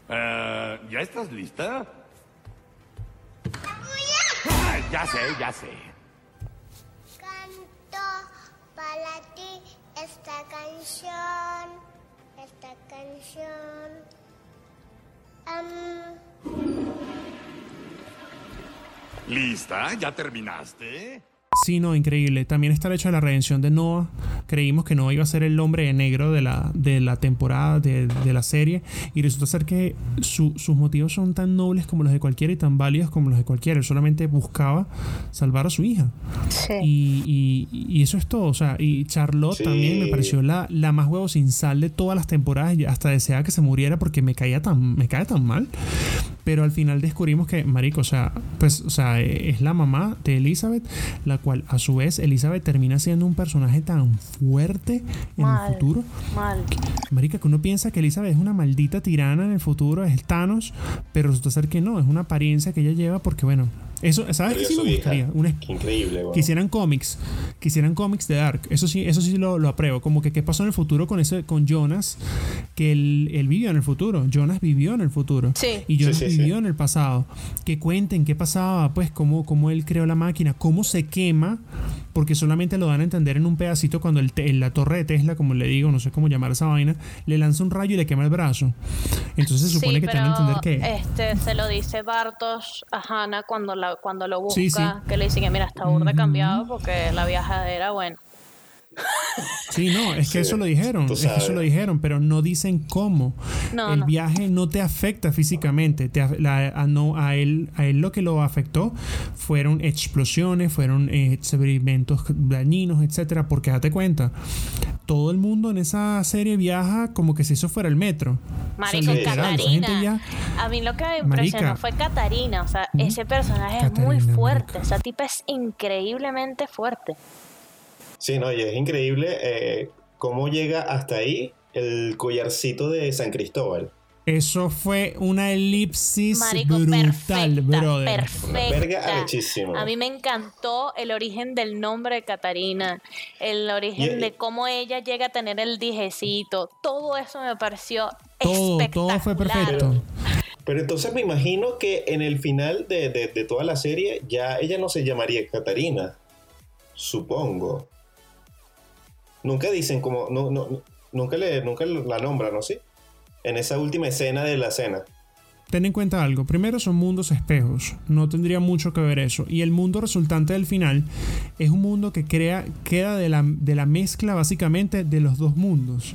Eh, ¿Ya estás lista? Ah, ya sé, ya sé. Canto para ti esta canción, esta canción. Am, ¿Lista? ¿Ya terminaste? Sí, no, increíble. También está el hecho de la redención de Noah. Creímos que Noah iba a ser el hombre de negro de la, de la temporada, de, de la serie. Y resulta ser que su- sus motivos son tan nobles como los de cualquiera y tan válidos como los de cualquiera. Él solamente buscaba salvar a su hija. Sí. Y, y- y eso es todo. O sea, y Charlotte Sí. también me pareció la, la más huevo sin sal de todas las temporadas. Y hasta deseaba que se muriera porque me caía tan, me cae tan mal. Pero al final descubrimos que, marico, o sea, pues, o sea, es la mamá de Elizabeth, la cual a su vez Elizabeth termina siendo un personaje tan fuerte en Mal. el futuro. Mal. Marica, que uno piensa que Elizabeth es una maldita tirana en el futuro, es Thanos, pero resulta ser que no, es una apariencia que ella lleva porque, bueno, eso, ¿sabes qué sí me gustaría? Una, increíble, weón. Quisieran cómics, quisieran cómics de Dark. Eso sí, eso sí lo, lo apruebo. Como que qué pasó en el futuro con ese, con Jonas, que él, él vivió en el futuro. Jonas vivió en el futuro. Sí. Y Jonas Sí, sí, vivió sí. en el pasado. Que cuenten qué pasaba, pues, cómo, cómo él creó la máquina, cómo se quema, porque solamente lo dan a entender en un pedacito cuando el la torre de Tesla, como le digo, no sé cómo llamar esa vaina, le lanza un rayo y le quema el brazo. Entonces se supone sí, que te dan a entender que. este se lo dice Bartos a Hannah cuando la, cuando lo busca, Sí, sí. que le dice que mira, está burda cambiado porque la viajadera, bueno. Sí, no, es que Sí, eso lo dijeron, es que eso lo dijeron, pero no dicen cómo. No, el no. viaje no te afecta físicamente, te af- la- a, no, a, él, a él lo que lo afectó fueron explosiones, fueron eh, experimentos dañinos, etcétera, porque date cuenta, todo el mundo en esa serie viaja como que si eso fuera el metro. Marico, O sea, literal, esa gente Catarina. ya- A mí lo que me Marica. impresionó fue Catarina. O sea, ¿Mm? ese personaje es muy fuerte. marica. Esa tipa es increíblemente fuerte. Sí, no, y es increíble eh, cómo llega hasta ahí el collarcito de San Cristóbal. Eso fue una elipsis Marico, brutal, perfecta, brother. perfecta. verga. A mí me encantó el origen del nombre de Catarina, el origen Y- de cómo ella llega a tener el dijecito. Todo eso me pareció Todo, todo fue espectacular. perfecto. Pero entonces me imagino que en el final de, de- de toda la serie ya ella no se llamaría Catarina. Supongo. Nunca dicen como. No, no, nunca, le, nunca la nombran, ¿no? Sí. En esa última escena de la cena. Ten en cuenta algo. Primero son mundos espejos. No tendría mucho que ver eso. Y el mundo resultante del final es un mundo que crea, queda de la, de la mezcla básicamente de los dos mundos.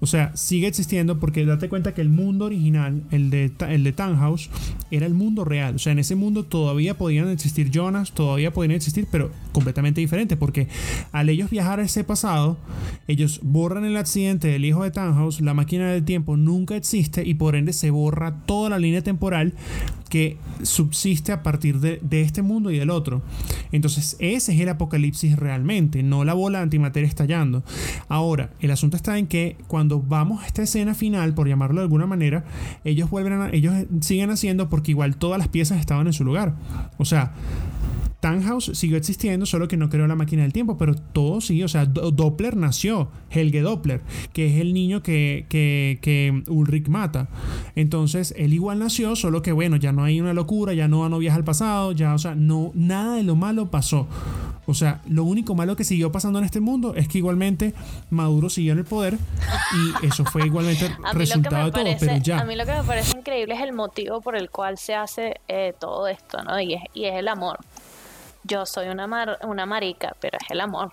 O sea, sigue existiendo porque date cuenta que el mundo original, el de, el de era el mundo real. O sea, en ese mundo todavía podían existir Jonas, todavía podían existir, pero completamente diferente. Porque al ellos viajar a ese pasado, ellos borran el accidente del hijo de Tannhaus, la máquina del tiempo nunca existe y por ende se borra toda la línea temporal que subsiste a partir de, este mundo y del otro. Entonces, ese es el apocalipsis realmente, no la bola de antimateria estallando. Ahora, el asunto está en que cuando vamos a esta escena final, por llamarlo de alguna manera, ellos vuelven a, ellos siguen haciendo porque igual todas las piezas estaban en su lugar. O sea, Tannhaus siguió existiendo, solo que no creó la máquina del tiempo, pero todo siguió. O sea, Do- Doppler nació, Helge Doppler, que es el niño que, que, que Ulrich mata. Entonces, él igual nació, solo que bueno, ya no hay una locura, ya no, no viaja al pasado, ya, o sea, no, nada de lo malo pasó. O sea, lo único malo que siguió pasando en este mundo es que igualmente Maduro siguió en el poder y eso fue igualmente resultado de todo, parece, pero ya. a mí lo que me parece increíble es el motivo por el cual se hace eh, todo esto, ¿no? Y es, y es el amor. Yo soy una, mar- una marica, pero es el amor.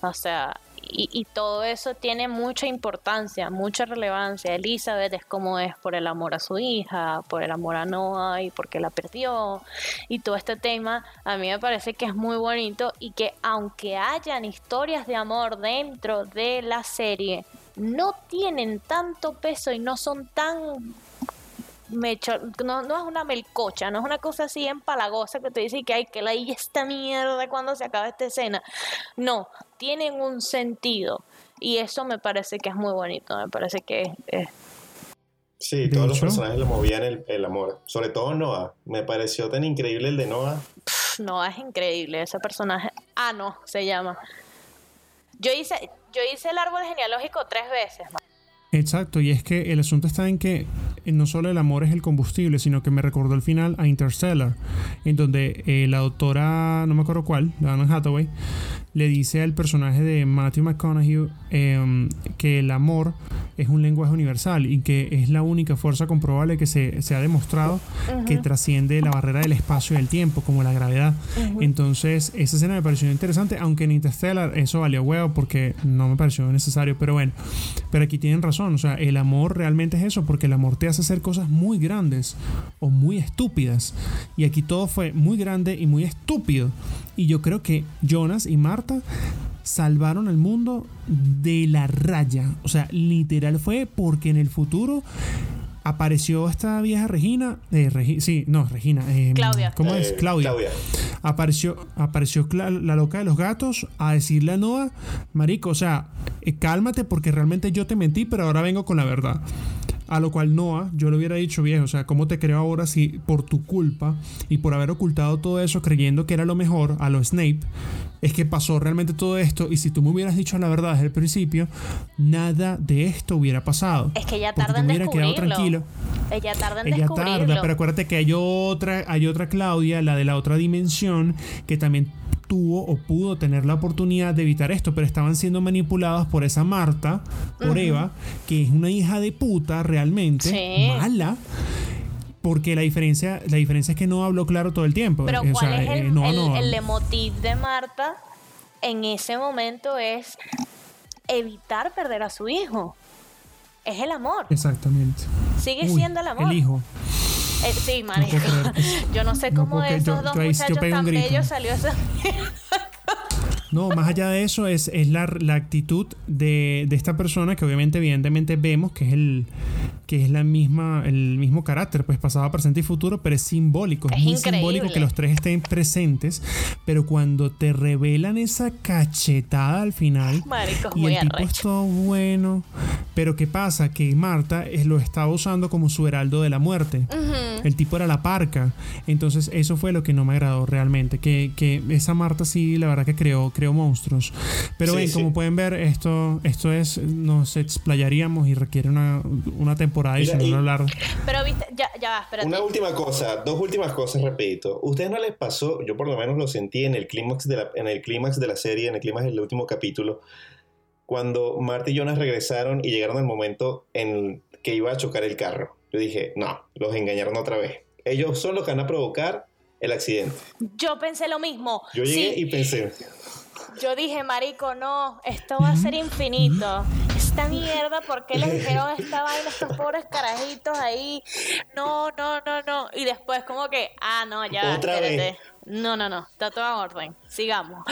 O sea, y, y todo eso tiene mucha importancia, mucha relevancia. Elizabeth es como es por el amor a su hija, por el amor a Noah y porque la perdió. Y todo este tema a mí me parece que es muy bonito y que aunque hayan historias de amor dentro de la serie, no tienen tanto peso y no son tan mecho- no, no es una melcocha, no es una cosa así empalagosa que te dice que hay que la y esta mierda cuando se acaba esta escena. No, tienen un sentido y eso me parece que es muy bonito, me parece que es, es- Sí, todos los personajes le movían el, el amor. Sobre todo Noah. Me pareció tan increíble el de Noah. pf, no es increíble ese personaje. Ah, no, se llama. Yo hice yo hice el árbol genealógico tres veces. Exacto, y es que el asunto está en que no solo el amor es el combustible, sino que me recordó al final a Interstellar, en donde eh, la doctora, no me acuerdo cuál, la Anne Hathaway, le dice al personaje de Matthew McConaughey em, que el amor es un lenguaje universal y que es la única fuerza comprobable que se, se ha demostrado que trasciende la barrera del espacio y del tiempo, como la gravedad. Entonces, esa escena me pareció interesante, aunque en Interstellar eso valió huevo porque no me pareció necesario, pero bueno, pero aquí tienen razón, o sea, el amor realmente es eso, porque el amor te hace hacer cosas muy grandes o muy estúpidas. Y aquí todo fue muy grande y muy estúpido. Y yo creo que Jonas y Marta salvaron al mundo de la raya. O sea, literal fue porque en el futuro apareció esta vieja Regina. eh, Regi- sí, no, Regina. eh, Claudia. ¿Cómo es? Eh, Claudia. Claudia. Apareció, apareció Cla- la loca de los gatos a decirle a Noah, Marico, o sea, eh, cálmate porque realmente yo te mentí, pero ahora vengo con la verdad. A lo cual Noah, yo le hubiera dicho, viejo, o sea, ¿cómo te creo ahora si por tu culpa y por haber ocultado todo eso creyendo que era lo mejor a lo Snape, es que pasó realmente todo esto y si tú me hubieras dicho la verdad desde el principio, nada de esto hubiera pasado. Es que Porque tarda en hubiera quedado descubrirlo. tranquilo. Ella tarda en Ella descubrirlo. tarda, pero acuérdate que hay otra, hay otra Claudia, la de la otra dimensión, que también tuvo o pudo tener la oportunidad de evitar esto, pero estaban siendo manipulados por esa Marta, por Eva, que es una hija de puta realmente, Sí. mala. Porque la diferencia, la diferencia es que no habló claro todo el tiempo. Pero O ¿cuál sea, es eh, el, no, el, no. el leitmotiv de Marta en ese momento? Es evitar perder a su hijo. Es el amor. Exactamente. Sigue Uy, siendo el amor. El hijo. Eh, sí, puedo creer. yo no sé No cómo puedo de esos Yo- dos muchachos tan bellos salió esa No, más allá de eso es, es la, la actitud de, de esta persona que obviamente evidentemente vemos que es el que es la misma, el mismo carácter, pues pasado, presente y futuro, pero es simbólico. Es, Es muy increíble. simbólico que los tres estén presentes, pero cuando te revelan esa cachetada al final Marico, y el tipo arrecho. es todo bueno, pero ¿qué pasa? Que Marta es- lo estaba usando como su heraldo de la muerte. El tipo era la parca. Entonces eso fue lo que no me agradó realmente. Que, que esa Marta sí, la verdad que creó, creó monstruos. Pero Sí, ven, sí. como pueden ver, esto, esto es, nos explayaríamos y requiere una, una temporada Mira, adicional y- hablar. Pero viste, ya, ya va, espérate. Una última cosa, dos últimas cosas, repito. ¿Ustedes no les pasó? Yo por lo menos lo sentí en el clímax de la, en el clímax de la serie, en el clímax del último capítulo, cuando Marta y Jonas regresaron y llegaron al momento en que iba a chocar el carro. Yo dije, no, los engañaron otra vez. Ellos son los que van a provocar el accidente. Yo pensé lo mismo. Yo llegué Sí, y pensé, Yo dije, marico, no, esto va a ser infinito. Esta mierda, ¿por qué les dijeron esta vaina estos pobres carajitos ahí? No, no, no, no. Y después como que, ah, no, ya, Otra espérate. vez. No, no, no, está todo en orden. Sigamos.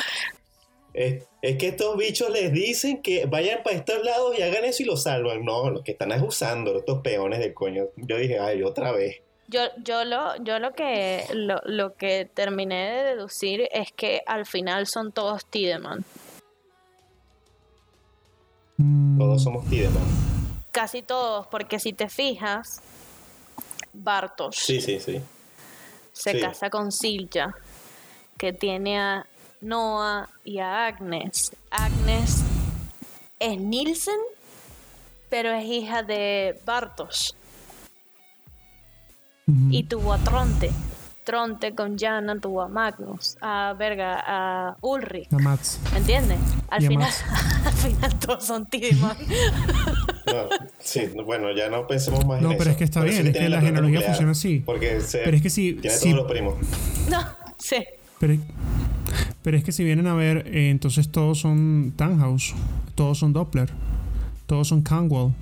es, es que estos bichos les dicen que vayan para estos lados y hagan eso y lo salvan. No, los que están es estos peones del coño. Yo dije, ay, otra vez. Yo, yo lo, yo lo que lo, lo que terminé de deducir es que al final son todos Tiedemann. Mm, Todos somos Tideman. Casi todos, porque si te fijas, Bartos Sí, sí, sí. se sí. casa con Silja, que tiene a Noah y a Agnes. Agnes es Nielsen, pero es hija de Y tuvo a Tronte. Tronte con Jana tuvo a Magnus, a Verga, a Ulrich. La Mats. ¿Me entiendes? Al Y a final, al final todos son Tiedemann. No, sí, bueno, ya no pensemos más No, en pero eso. es que está Pero bien, sí es que la planta genealogía funciona así. Porque se, Pero es que tiene sí. todos los primos. No, sí. Pero, pero es que si vienen a ver, eh, entonces todos son Tannhaus, todos son Doppler, todos son Canwell.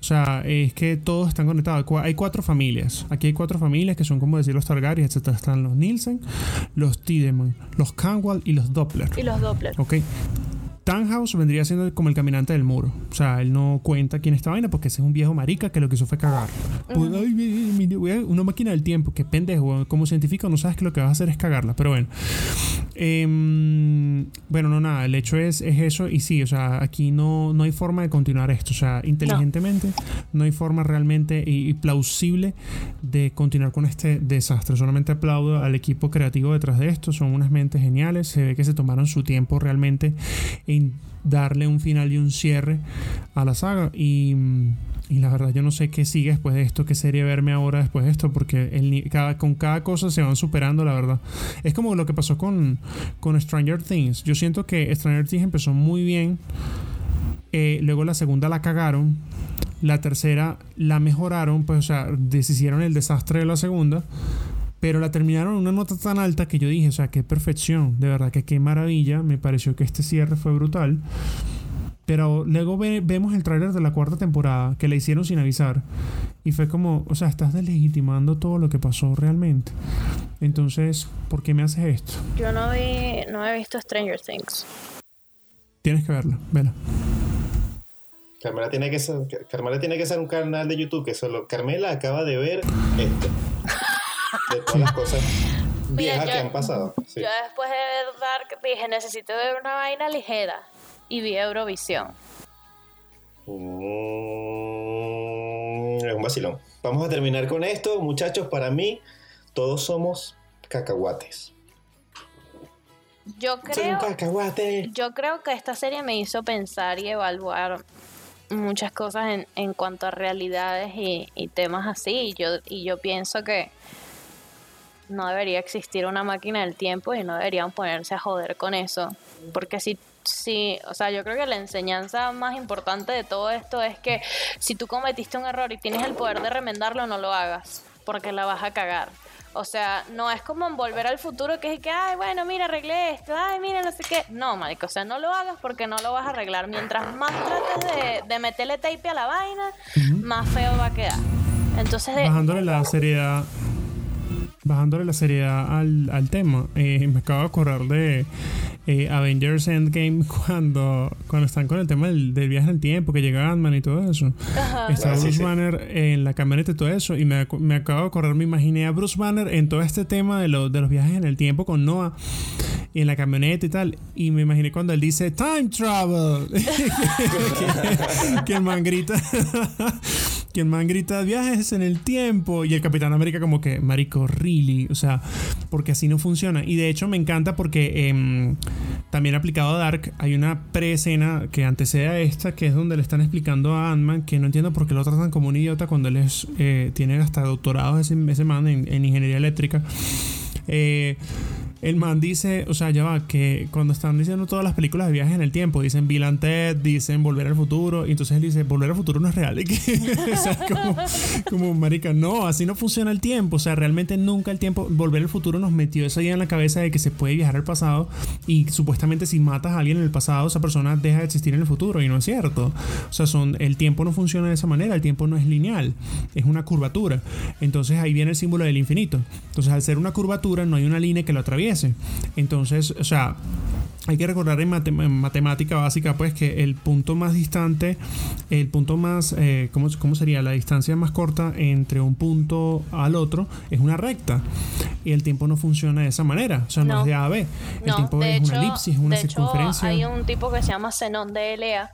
O sea, es que todos están conectados. Hay cuatro familias. Aquí hay cuatro familias que son como decir los Targaryen, etc. Están los Nielsen, los Tiedemann, los Canwell y los Doppler. Y los Doppler. Ok. Tannhaus vendría siendo como el caminante del muro. O sea, él no cuenta quién esta vaina porque ese es un viejo marica que lo que hizo fue cagar. Pues, ay, mi- mi- voy a- una máquina del tiempo. Qué pendejo. Como científico no sabes que lo que vas a hacer es cagarla. Pero bueno. Em, bueno, no, nada. El hecho es, es eso. Y sí, o sea, aquí no, no hay forma de continuar esto. O sea, inteligentemente no, hay forma realmente y, y plausible de continuar con este desastre. Solamente aplaudo al equipo creativo detrás de esto. Son unas mentes geniales. Se ve que se tomaron su tiempo realmente en darle un final y un cierre a la saga. Y, la verdad, yo no sé qué sigue después de esto, qué serie verme ahora después de esto, porque con cada cosa se van superando, la verdad. Es como lo que pasó con, con Stranger Things. Yo siento que Stranger Things empezó muy bien. eh, luego la segunda la cagaron. La tercera la mejoraron, pues, o sea, deshicieron el desastre de la segunda. Pero la terminaron en una nota tan alta que yo dije, o sea, qué perfección, de verdad que qué maravilla. Me pareció que este cierre fue brutal. Pero luego ve- vemos el tráiler de la cuarta temporada que le hicieron sin avisar. Y fue como, o sea, estás deslegitimando todo lo que pasó realmente. Entonces, ¿por qué me haces esto? Yo no vi, no he visto Stranger Things. Tienes que verla, vela. Carmela tiene que ser, Carmela tiene que ser un canal de YouTube que solo Carmela acaba de ver esto. De todas las cosas Mira, viejas yo- que han pasado. Sí. Yo después de ver Dark dije, necesito ver una vaina ligera. Y vi Eurovisión. Mm, es un vacilón. Vamos a terminar con esto, muchachos. Para mí, todos somos cacahuates. Yo Soy un creo, cacahuate. yo creo que esta serie me hizo pensar y evaluar muchas cosas en, en cuanto a realidades y, y temas así. Y yo, y yo pienso que no debería existir una máquina del tiempo y no deberían ponerse a joder con eso. Porque si, si, o sea, yo creo que la enseñanza más importante de todo esto es que si tú cometiste un error y tienes el poder de remendarlo, no lo hagas, porque la vas a cagar. O sea, no es como en volver al futuro que es que, ay, bueno, mira, arreglé esto, ay, mira, no sé qué. No, marico, o sea, no lo hagas porque no lo vas a arreglar. Mientras más trates de, de meterle tape a la vaina, más feo va a quedar. Entonces, de- Bajándole la seriedad. Bajándole la seriedad al, al tema, eh, me acabo de acordar de eh, Avengers Endgame cuando, cuando están con el tema del, del viaje en el tiempo, que llega Ant-Man y todo eso. Está Ah, sí, Bruce sí. Banner en la camioneta y todo eso. Y me, me acabo de acordar, me imaginé a Bruce Banner en todo este tema de, lo- de los viajes en el tiempo con Noah y en la camioneta y tal. Y me imaginé cuando él dice Time Travel. que, que el man grita. que el man grita viajes en el tiempo. Y el Capitán América, como que, Marico, really. O sea, porque así no funciona. Y de hecho me encanta porque em, también aplicado a Dark, hay una pre-escena que antecede a esta, que es donde le están explicando a Ant-Man que no entiendo por qué lo tratan como un idiota cuando él eh, tiene hasta doctorado ese, ese man en, en ingeniería eléctrica. Eh, el man dice, o sea, ya va, que cuando están diciendo todas las películas de viajes en el tiempo, dicen Bill dicen Volver al Futuro, y entonces él dice, Volver al Futuro no es real. Como, marica, no, así no funciona el tiempo. O sea, realmente nunca el tiempo, Volver al Futuro nos metió esa idea en la cabeza de que se puede viajar al pasado y supuestamente si matas a alguien en el pasado, esa persona deja de existir en el futuro, y no es cierto. O sea, son, el tiempo no funciona de esa manera, el tiempo no es lineal, es una curvatura. Entonces ahí viene el símbolo del infinito. Entonces al ser una curvatura no hay una línea que lo Entonces, o sea, hay que recordar en, matem- en matemática básica, pues, que el punto más distante, el punto más, eh, ¿cómo, cómo sería? La distancia más corta entre un punto al otro es una recta. Y el tiempo no funciona de esa manera. O sea, no, No. es de A a B. El No, tiempo es hecho, una elipsis, es una de hecho, circunferencia. hay un tipo que se llama Zenón de Elea,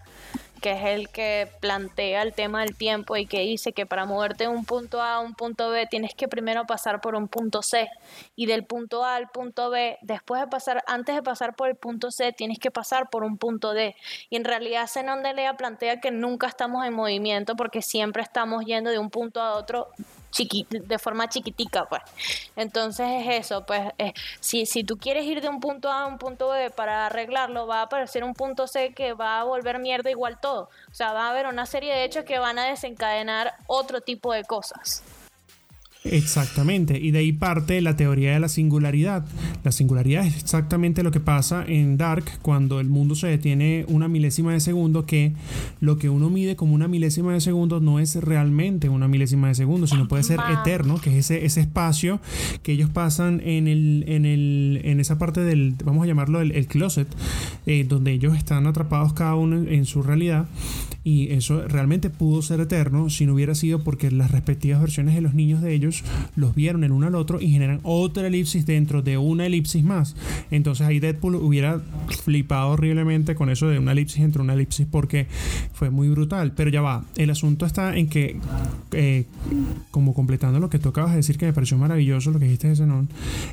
que es el que plantea el tema del tiempo y que dice que para moverte de un punto A a un punto B tienes que primero pasar por un punto C y del punto A al punto B, después de pasar, antes de pasar por el punto C, tienes que pasar por un punto D. Y en realidad Zenón de Elea plantea que nunca estamos en movimiento porque siempre estamos yendo de un punto a otro chiqui- de forma chiquitica, pues. Entonces es eso, pues, eh, si, si tú quieres ir de un punto A a un punto B para arreglarlo, va a aparecer un punto C que va a volver mierda igual todo. O sea, va a haber una serie de hechos que van a desencadenar otro tipo de cosas. Exactamente, y de ahí parte la teoría de la singularidad. La singularidad es exactamente lo que pasa en Dark cuando el mundo se detiene una milésima de segundo, que lo que uno mide como una milésima de segundo no es realmente una milésima de segundo, sino puede ser Ma- eterno, que es ese, ese espacio que ellos pasan en, el, en, el, en esa parte del, vamos a llamarlo el, el closet, eh, donde ellos están atrapados cada uno en, en su realidad. Y eso realmente pudo ser eterno si no hubiera sido porque las respectivas versiones de los niños de ellos los vieron el uno al otro y generan otra elipsis dentro de una elipsis más. Entonces ahí Deadpool hubiera flipado horriblemente con eso de una elipsis entre una elipsis porque fue muy brutal. Pero ya va, el asunto está en que, eh, como completando lo que tú acabas de decir, que me pareció maravilloso lo que dijiste de Zenon,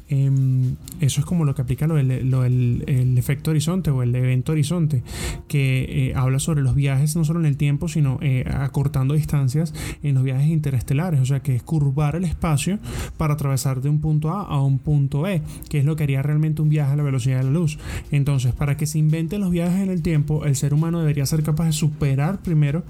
em, eso es como lo que aplica lo lo el efecto horizonte o el evento horizonte, que eh, habla sobre los viajes no solo en el tiempo, sino eh, acortando distancias en los viajes interestelares, o sea que es curvar el espacio para atravesar de un punto A a un punto B, que es lo que haría realmente un viaje a la velocidad de la luz. Entonces, para que se inventen los viajes en el tiempo, el ser humano debería ser capaz de superar primero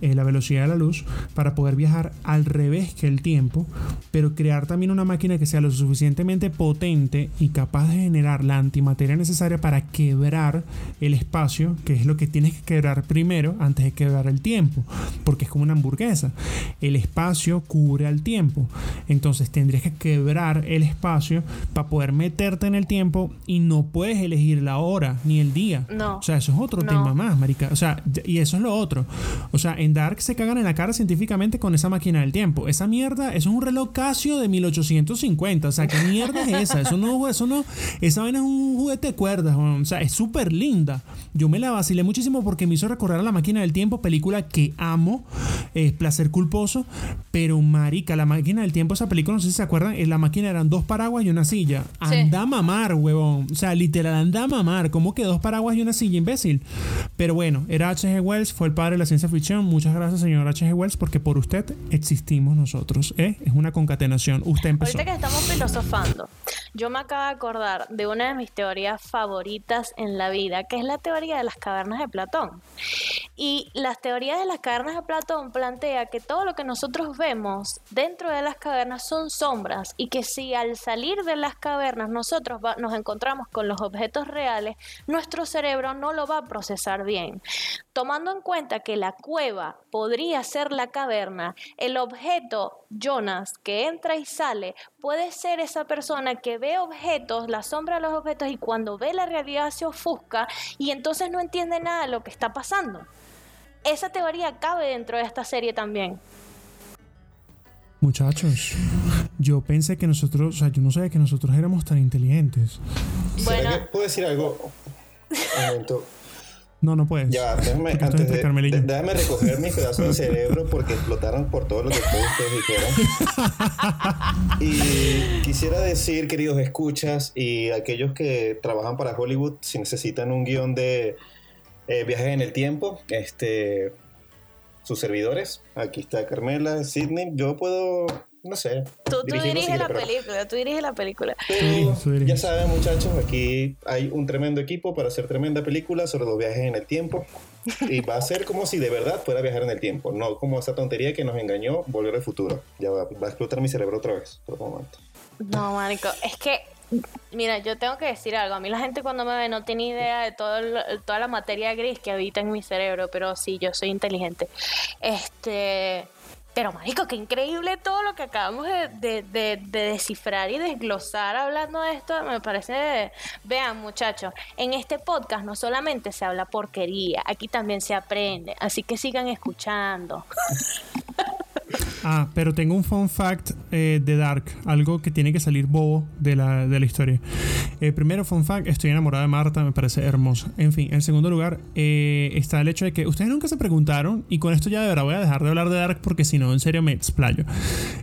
eh, la velocidad de la luz para poder viajar al revés que el tiempo, pero crear también una máquina que sea lo suficientemente potente y capaz de generar la antimateria necesaria para quebrar el espacio, que es lo que tienes que quebrar primero antes de quebrar el tiempo, porque es como una hamburguesa. El espacio cubre al tiempo, entonces tendrías que quebrar el espacio para poder meterte en el tiempo y no puedes elegir la hora ni el día. No. O sea, eso es otro No. tema más, marica. O sea, y eso es lo otro. O sea, en Dark se cagan en la cara científicamente con esa máquina del tiempo. Esa mierda, eso es un reloj Casio de 1850. O sea, ¿qué mierda es esa? Eso no, eso no, esa vaina es un juguete de cuerdas. O sea, es súper linda. Yo me la vacilé muchísimo porque me hizo recordar a la máquina del tiempo, película que amo, es placer culposo. Pero marica, la máquina del tiempo, esa película, no sé si se acuerdan, en la máquina eran dos paraguas y una silla. Sí. Anda a mamar, huevón. O sea, literal, anda a mamar. ¿Cómo que dos paraguas y una silla, imbécil? Pero bueno, era H.G. Wells, fue el padre de la ciencia ficción. Muchas gracias, señor H.G. Wells, porque por usted existimos nosotros. ¿eh? Es una concatenación. Usted empezó. Ahorita que estamos filosofando, yo me acabo de acordar de una de mis teorías favoritas en la vida, que es la teoría de las cavernas de Platón. Y las teorías de las cavernas de Platón plantea que todo lo que nosotros vemos dentro de las cavernas son sombras y que si al salir de las cavernas nosotros nos encontramos con los objetos reales, nuestro cerebro no lo va a procesar bien. Tomando en cuenta que la cueva podría ser la caverna, el objeto Jonas que entra y sale puede ser esa persona que ve objetos, la sombra de los objetos y cuando ve la realidad se ofusca y entonces no entiende nada de lo que está pasando. Esa teoría cabe dentro de esta serie también. Muchachos, yo pensé que nosotros, o sea, yo no sabía que nosotros éramos tan inteligentes. ¿Será Bueno. que puedo decir algo? Un momento. No, no puedes. Ya, déjame, antes de- de- déjame recoger mis pedazos de cerebro porque explotaron por todo lo que todos ustedes dijeron. Y quisiera decir, queridos escuchas y aquellos que trabajan para Hollywood, si necesitan un guion de eh, viajes en el tiempo, este, sus servidores, aquí está Carmela, Sidney, yo puedo, no sé. Tú, tú diriges la pero- película, tú diriges la película. Pero ya saben, muchachos, aquí hay un tremendo equipo para hacer tremenda película sobre los viajes en el tiempo. Y va a ser como si de verdad fuera a viajar en el tiempo, no como esa tontería que nos engañó Volver al Futuro. Ya va, va a explotar mi cerebro otra vez, por un momento. No, marico, es que, mira, yo tengo que decir algo. A mí la gente cuando me ve no tiene idea de todo toda la materia gris que habita en mi cerebro, pero sí, yo soy inteligente. Este, pero marico, qué increíble todo lo que acabamos de, de- de- de descifrar y desglosar hablando de esto. Me parece, vean muchachos, en este podcast no solamente se habla porquería, aquí también se aprende, así que sigan escuchando. Ah, pero tengo un fun fact eh, de Dark, algo que tiene que salir bobo de la, de la historia. Eh, primero, fun fact, estoy enamorada de Marta, me parece hermosa. En fin, en segundo lugar, eh, está el hecho de que ustedes nunca se preguntaron, y con esto ya de verdad voy a dejar de hablar de Dark porque si no, en serio me explayo.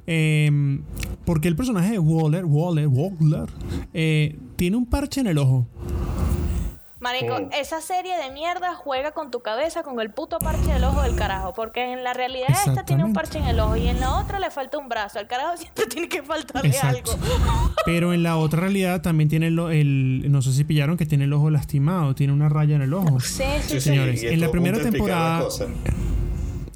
Eh, porque el personaje de Waller, Waller, Waller, eh, tiene un parche en el ojo. Marico, Mm. esa serie de mierda juega con tu cabeza con el puto parche del ojo del carajo. Porque en la realidad esta tiene un parche en el ojo y en la otra le falta un brazo. Al carajo siempre tiene que faltarle Exacto. algo. Pero en la otra realidad también tiene el, el- no sé si pillaron que tiene el ojo lastimado, tiene una raya en el ojo. Sí, sí, Sí, sí. Señores, en la primera temporada-.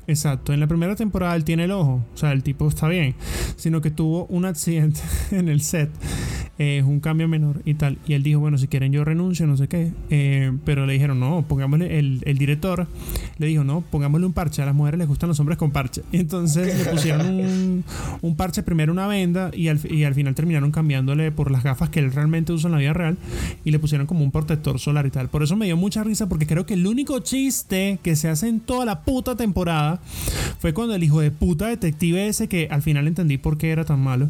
Exacto, en la primera temporada él tiene el ojo, o sea, el tipo está bien, sino que tuvo un accidente en el set, eh, un cambio menor y tal, y él dijo, bueno, si quieren yo renuncio, no sé qué, eh, pero le dijeron, no, pongámosle, el, el director le dijo, no, pongámosle un parche, a las mujeres les gustan los hombres con parche, y entonces le pusieron un, un parche, primero una venda, y al, y al final terminaron cambiándole por las gafas que él realmente usa en la vida real, y le pusieron como un protector solar y tal, por eso me dio mucha risa, porque creo que el único chiste que se hace en toda la puta temporada fue cuando el hijo de puta detective ese que al final entendí por qué era tan malo.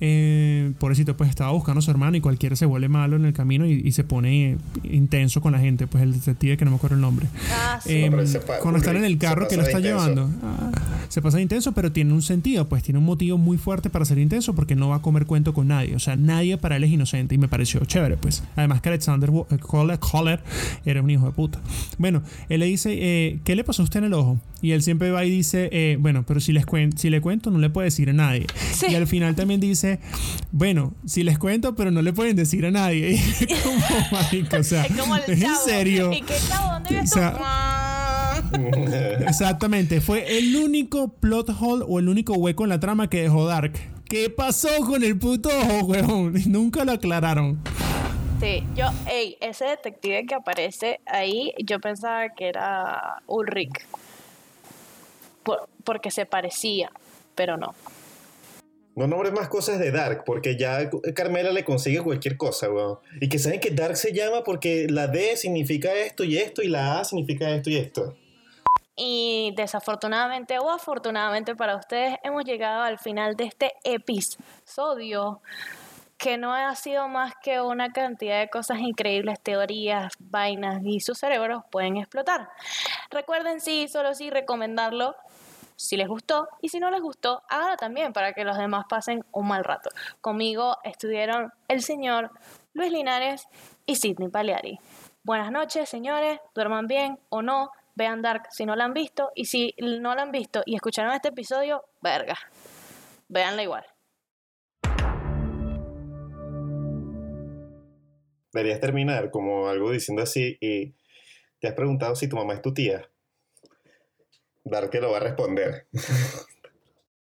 Eh, pobrecito, pues estaba buscando a su hermano y cualquiera se vuelve malo en el camino y, y se pone intenso con la gente. Pues el detective que no me acuerdo el nombre. Ah, sí. Eh, No, se pa- cuando están en el carro que lo está intenso. llevando. Ah, se pasa de intenso, pero tiene un sentido, pues tiene un motivo muy fuerte para ser intenso porque no va a comer cuento con nadie. O sea, nadie para él es inocente y me pareció chévere, pues. Además que Alexander eh, Coller, Coller era un hijo de puta. Bueno, él le dice, eh, ¿qué le pasó a usted en el ojo? Y él siempre va y dice, eh, bueno, pero si, les cuen- si le cuento no le puede decir a nadie. Sí. Y al final también dice, bueno, si les cuento, pero no le pueden decir a nadie. Como, marico, o sea, Es como el ¿en serio? ¿Y qué chavo? ¿Dónde vives O sea, tú? Exactamente, fue el único plot hole o el único hueco en la trama que dejó Dark. ¿Qué pasó con el puto ojo, weón? Nunca lo aclararon. Sí, yo, ey, ese detective que aparece ahí, yo pensaba que era Ulrich. Por- porque se parecía, pero no. No nombres más cosas de Dark, porque ya Carmela le consigue cualquier cosa, weón. Y que saben que Dark se llama porque la D significa esto y esto, y la A significa esto y esto. Y desafortunadamente o afortunadamente para ustedes hemos llegado al final de este episodio que no ha sido más que una cantidad de cosas increíbles, teorías, vainas y sus cerebros pueden explotar. Recuerden sí, solo sí recomendarlo si les gustó y si no les gustó, háganlo también para que los demás pasen un mal rato. Conmigo estuvieron el señor Luis Linares y Sidney Paleari. Buenas noches, señores, duerman bien o no, vean Dark si no la han visto y si no la han visto y escucharon este episodio, verga, véanla igual. Deberías terminar como algo diciendo así y te has preguntado si tu mamá es tu tía. Dark que lo va a responder.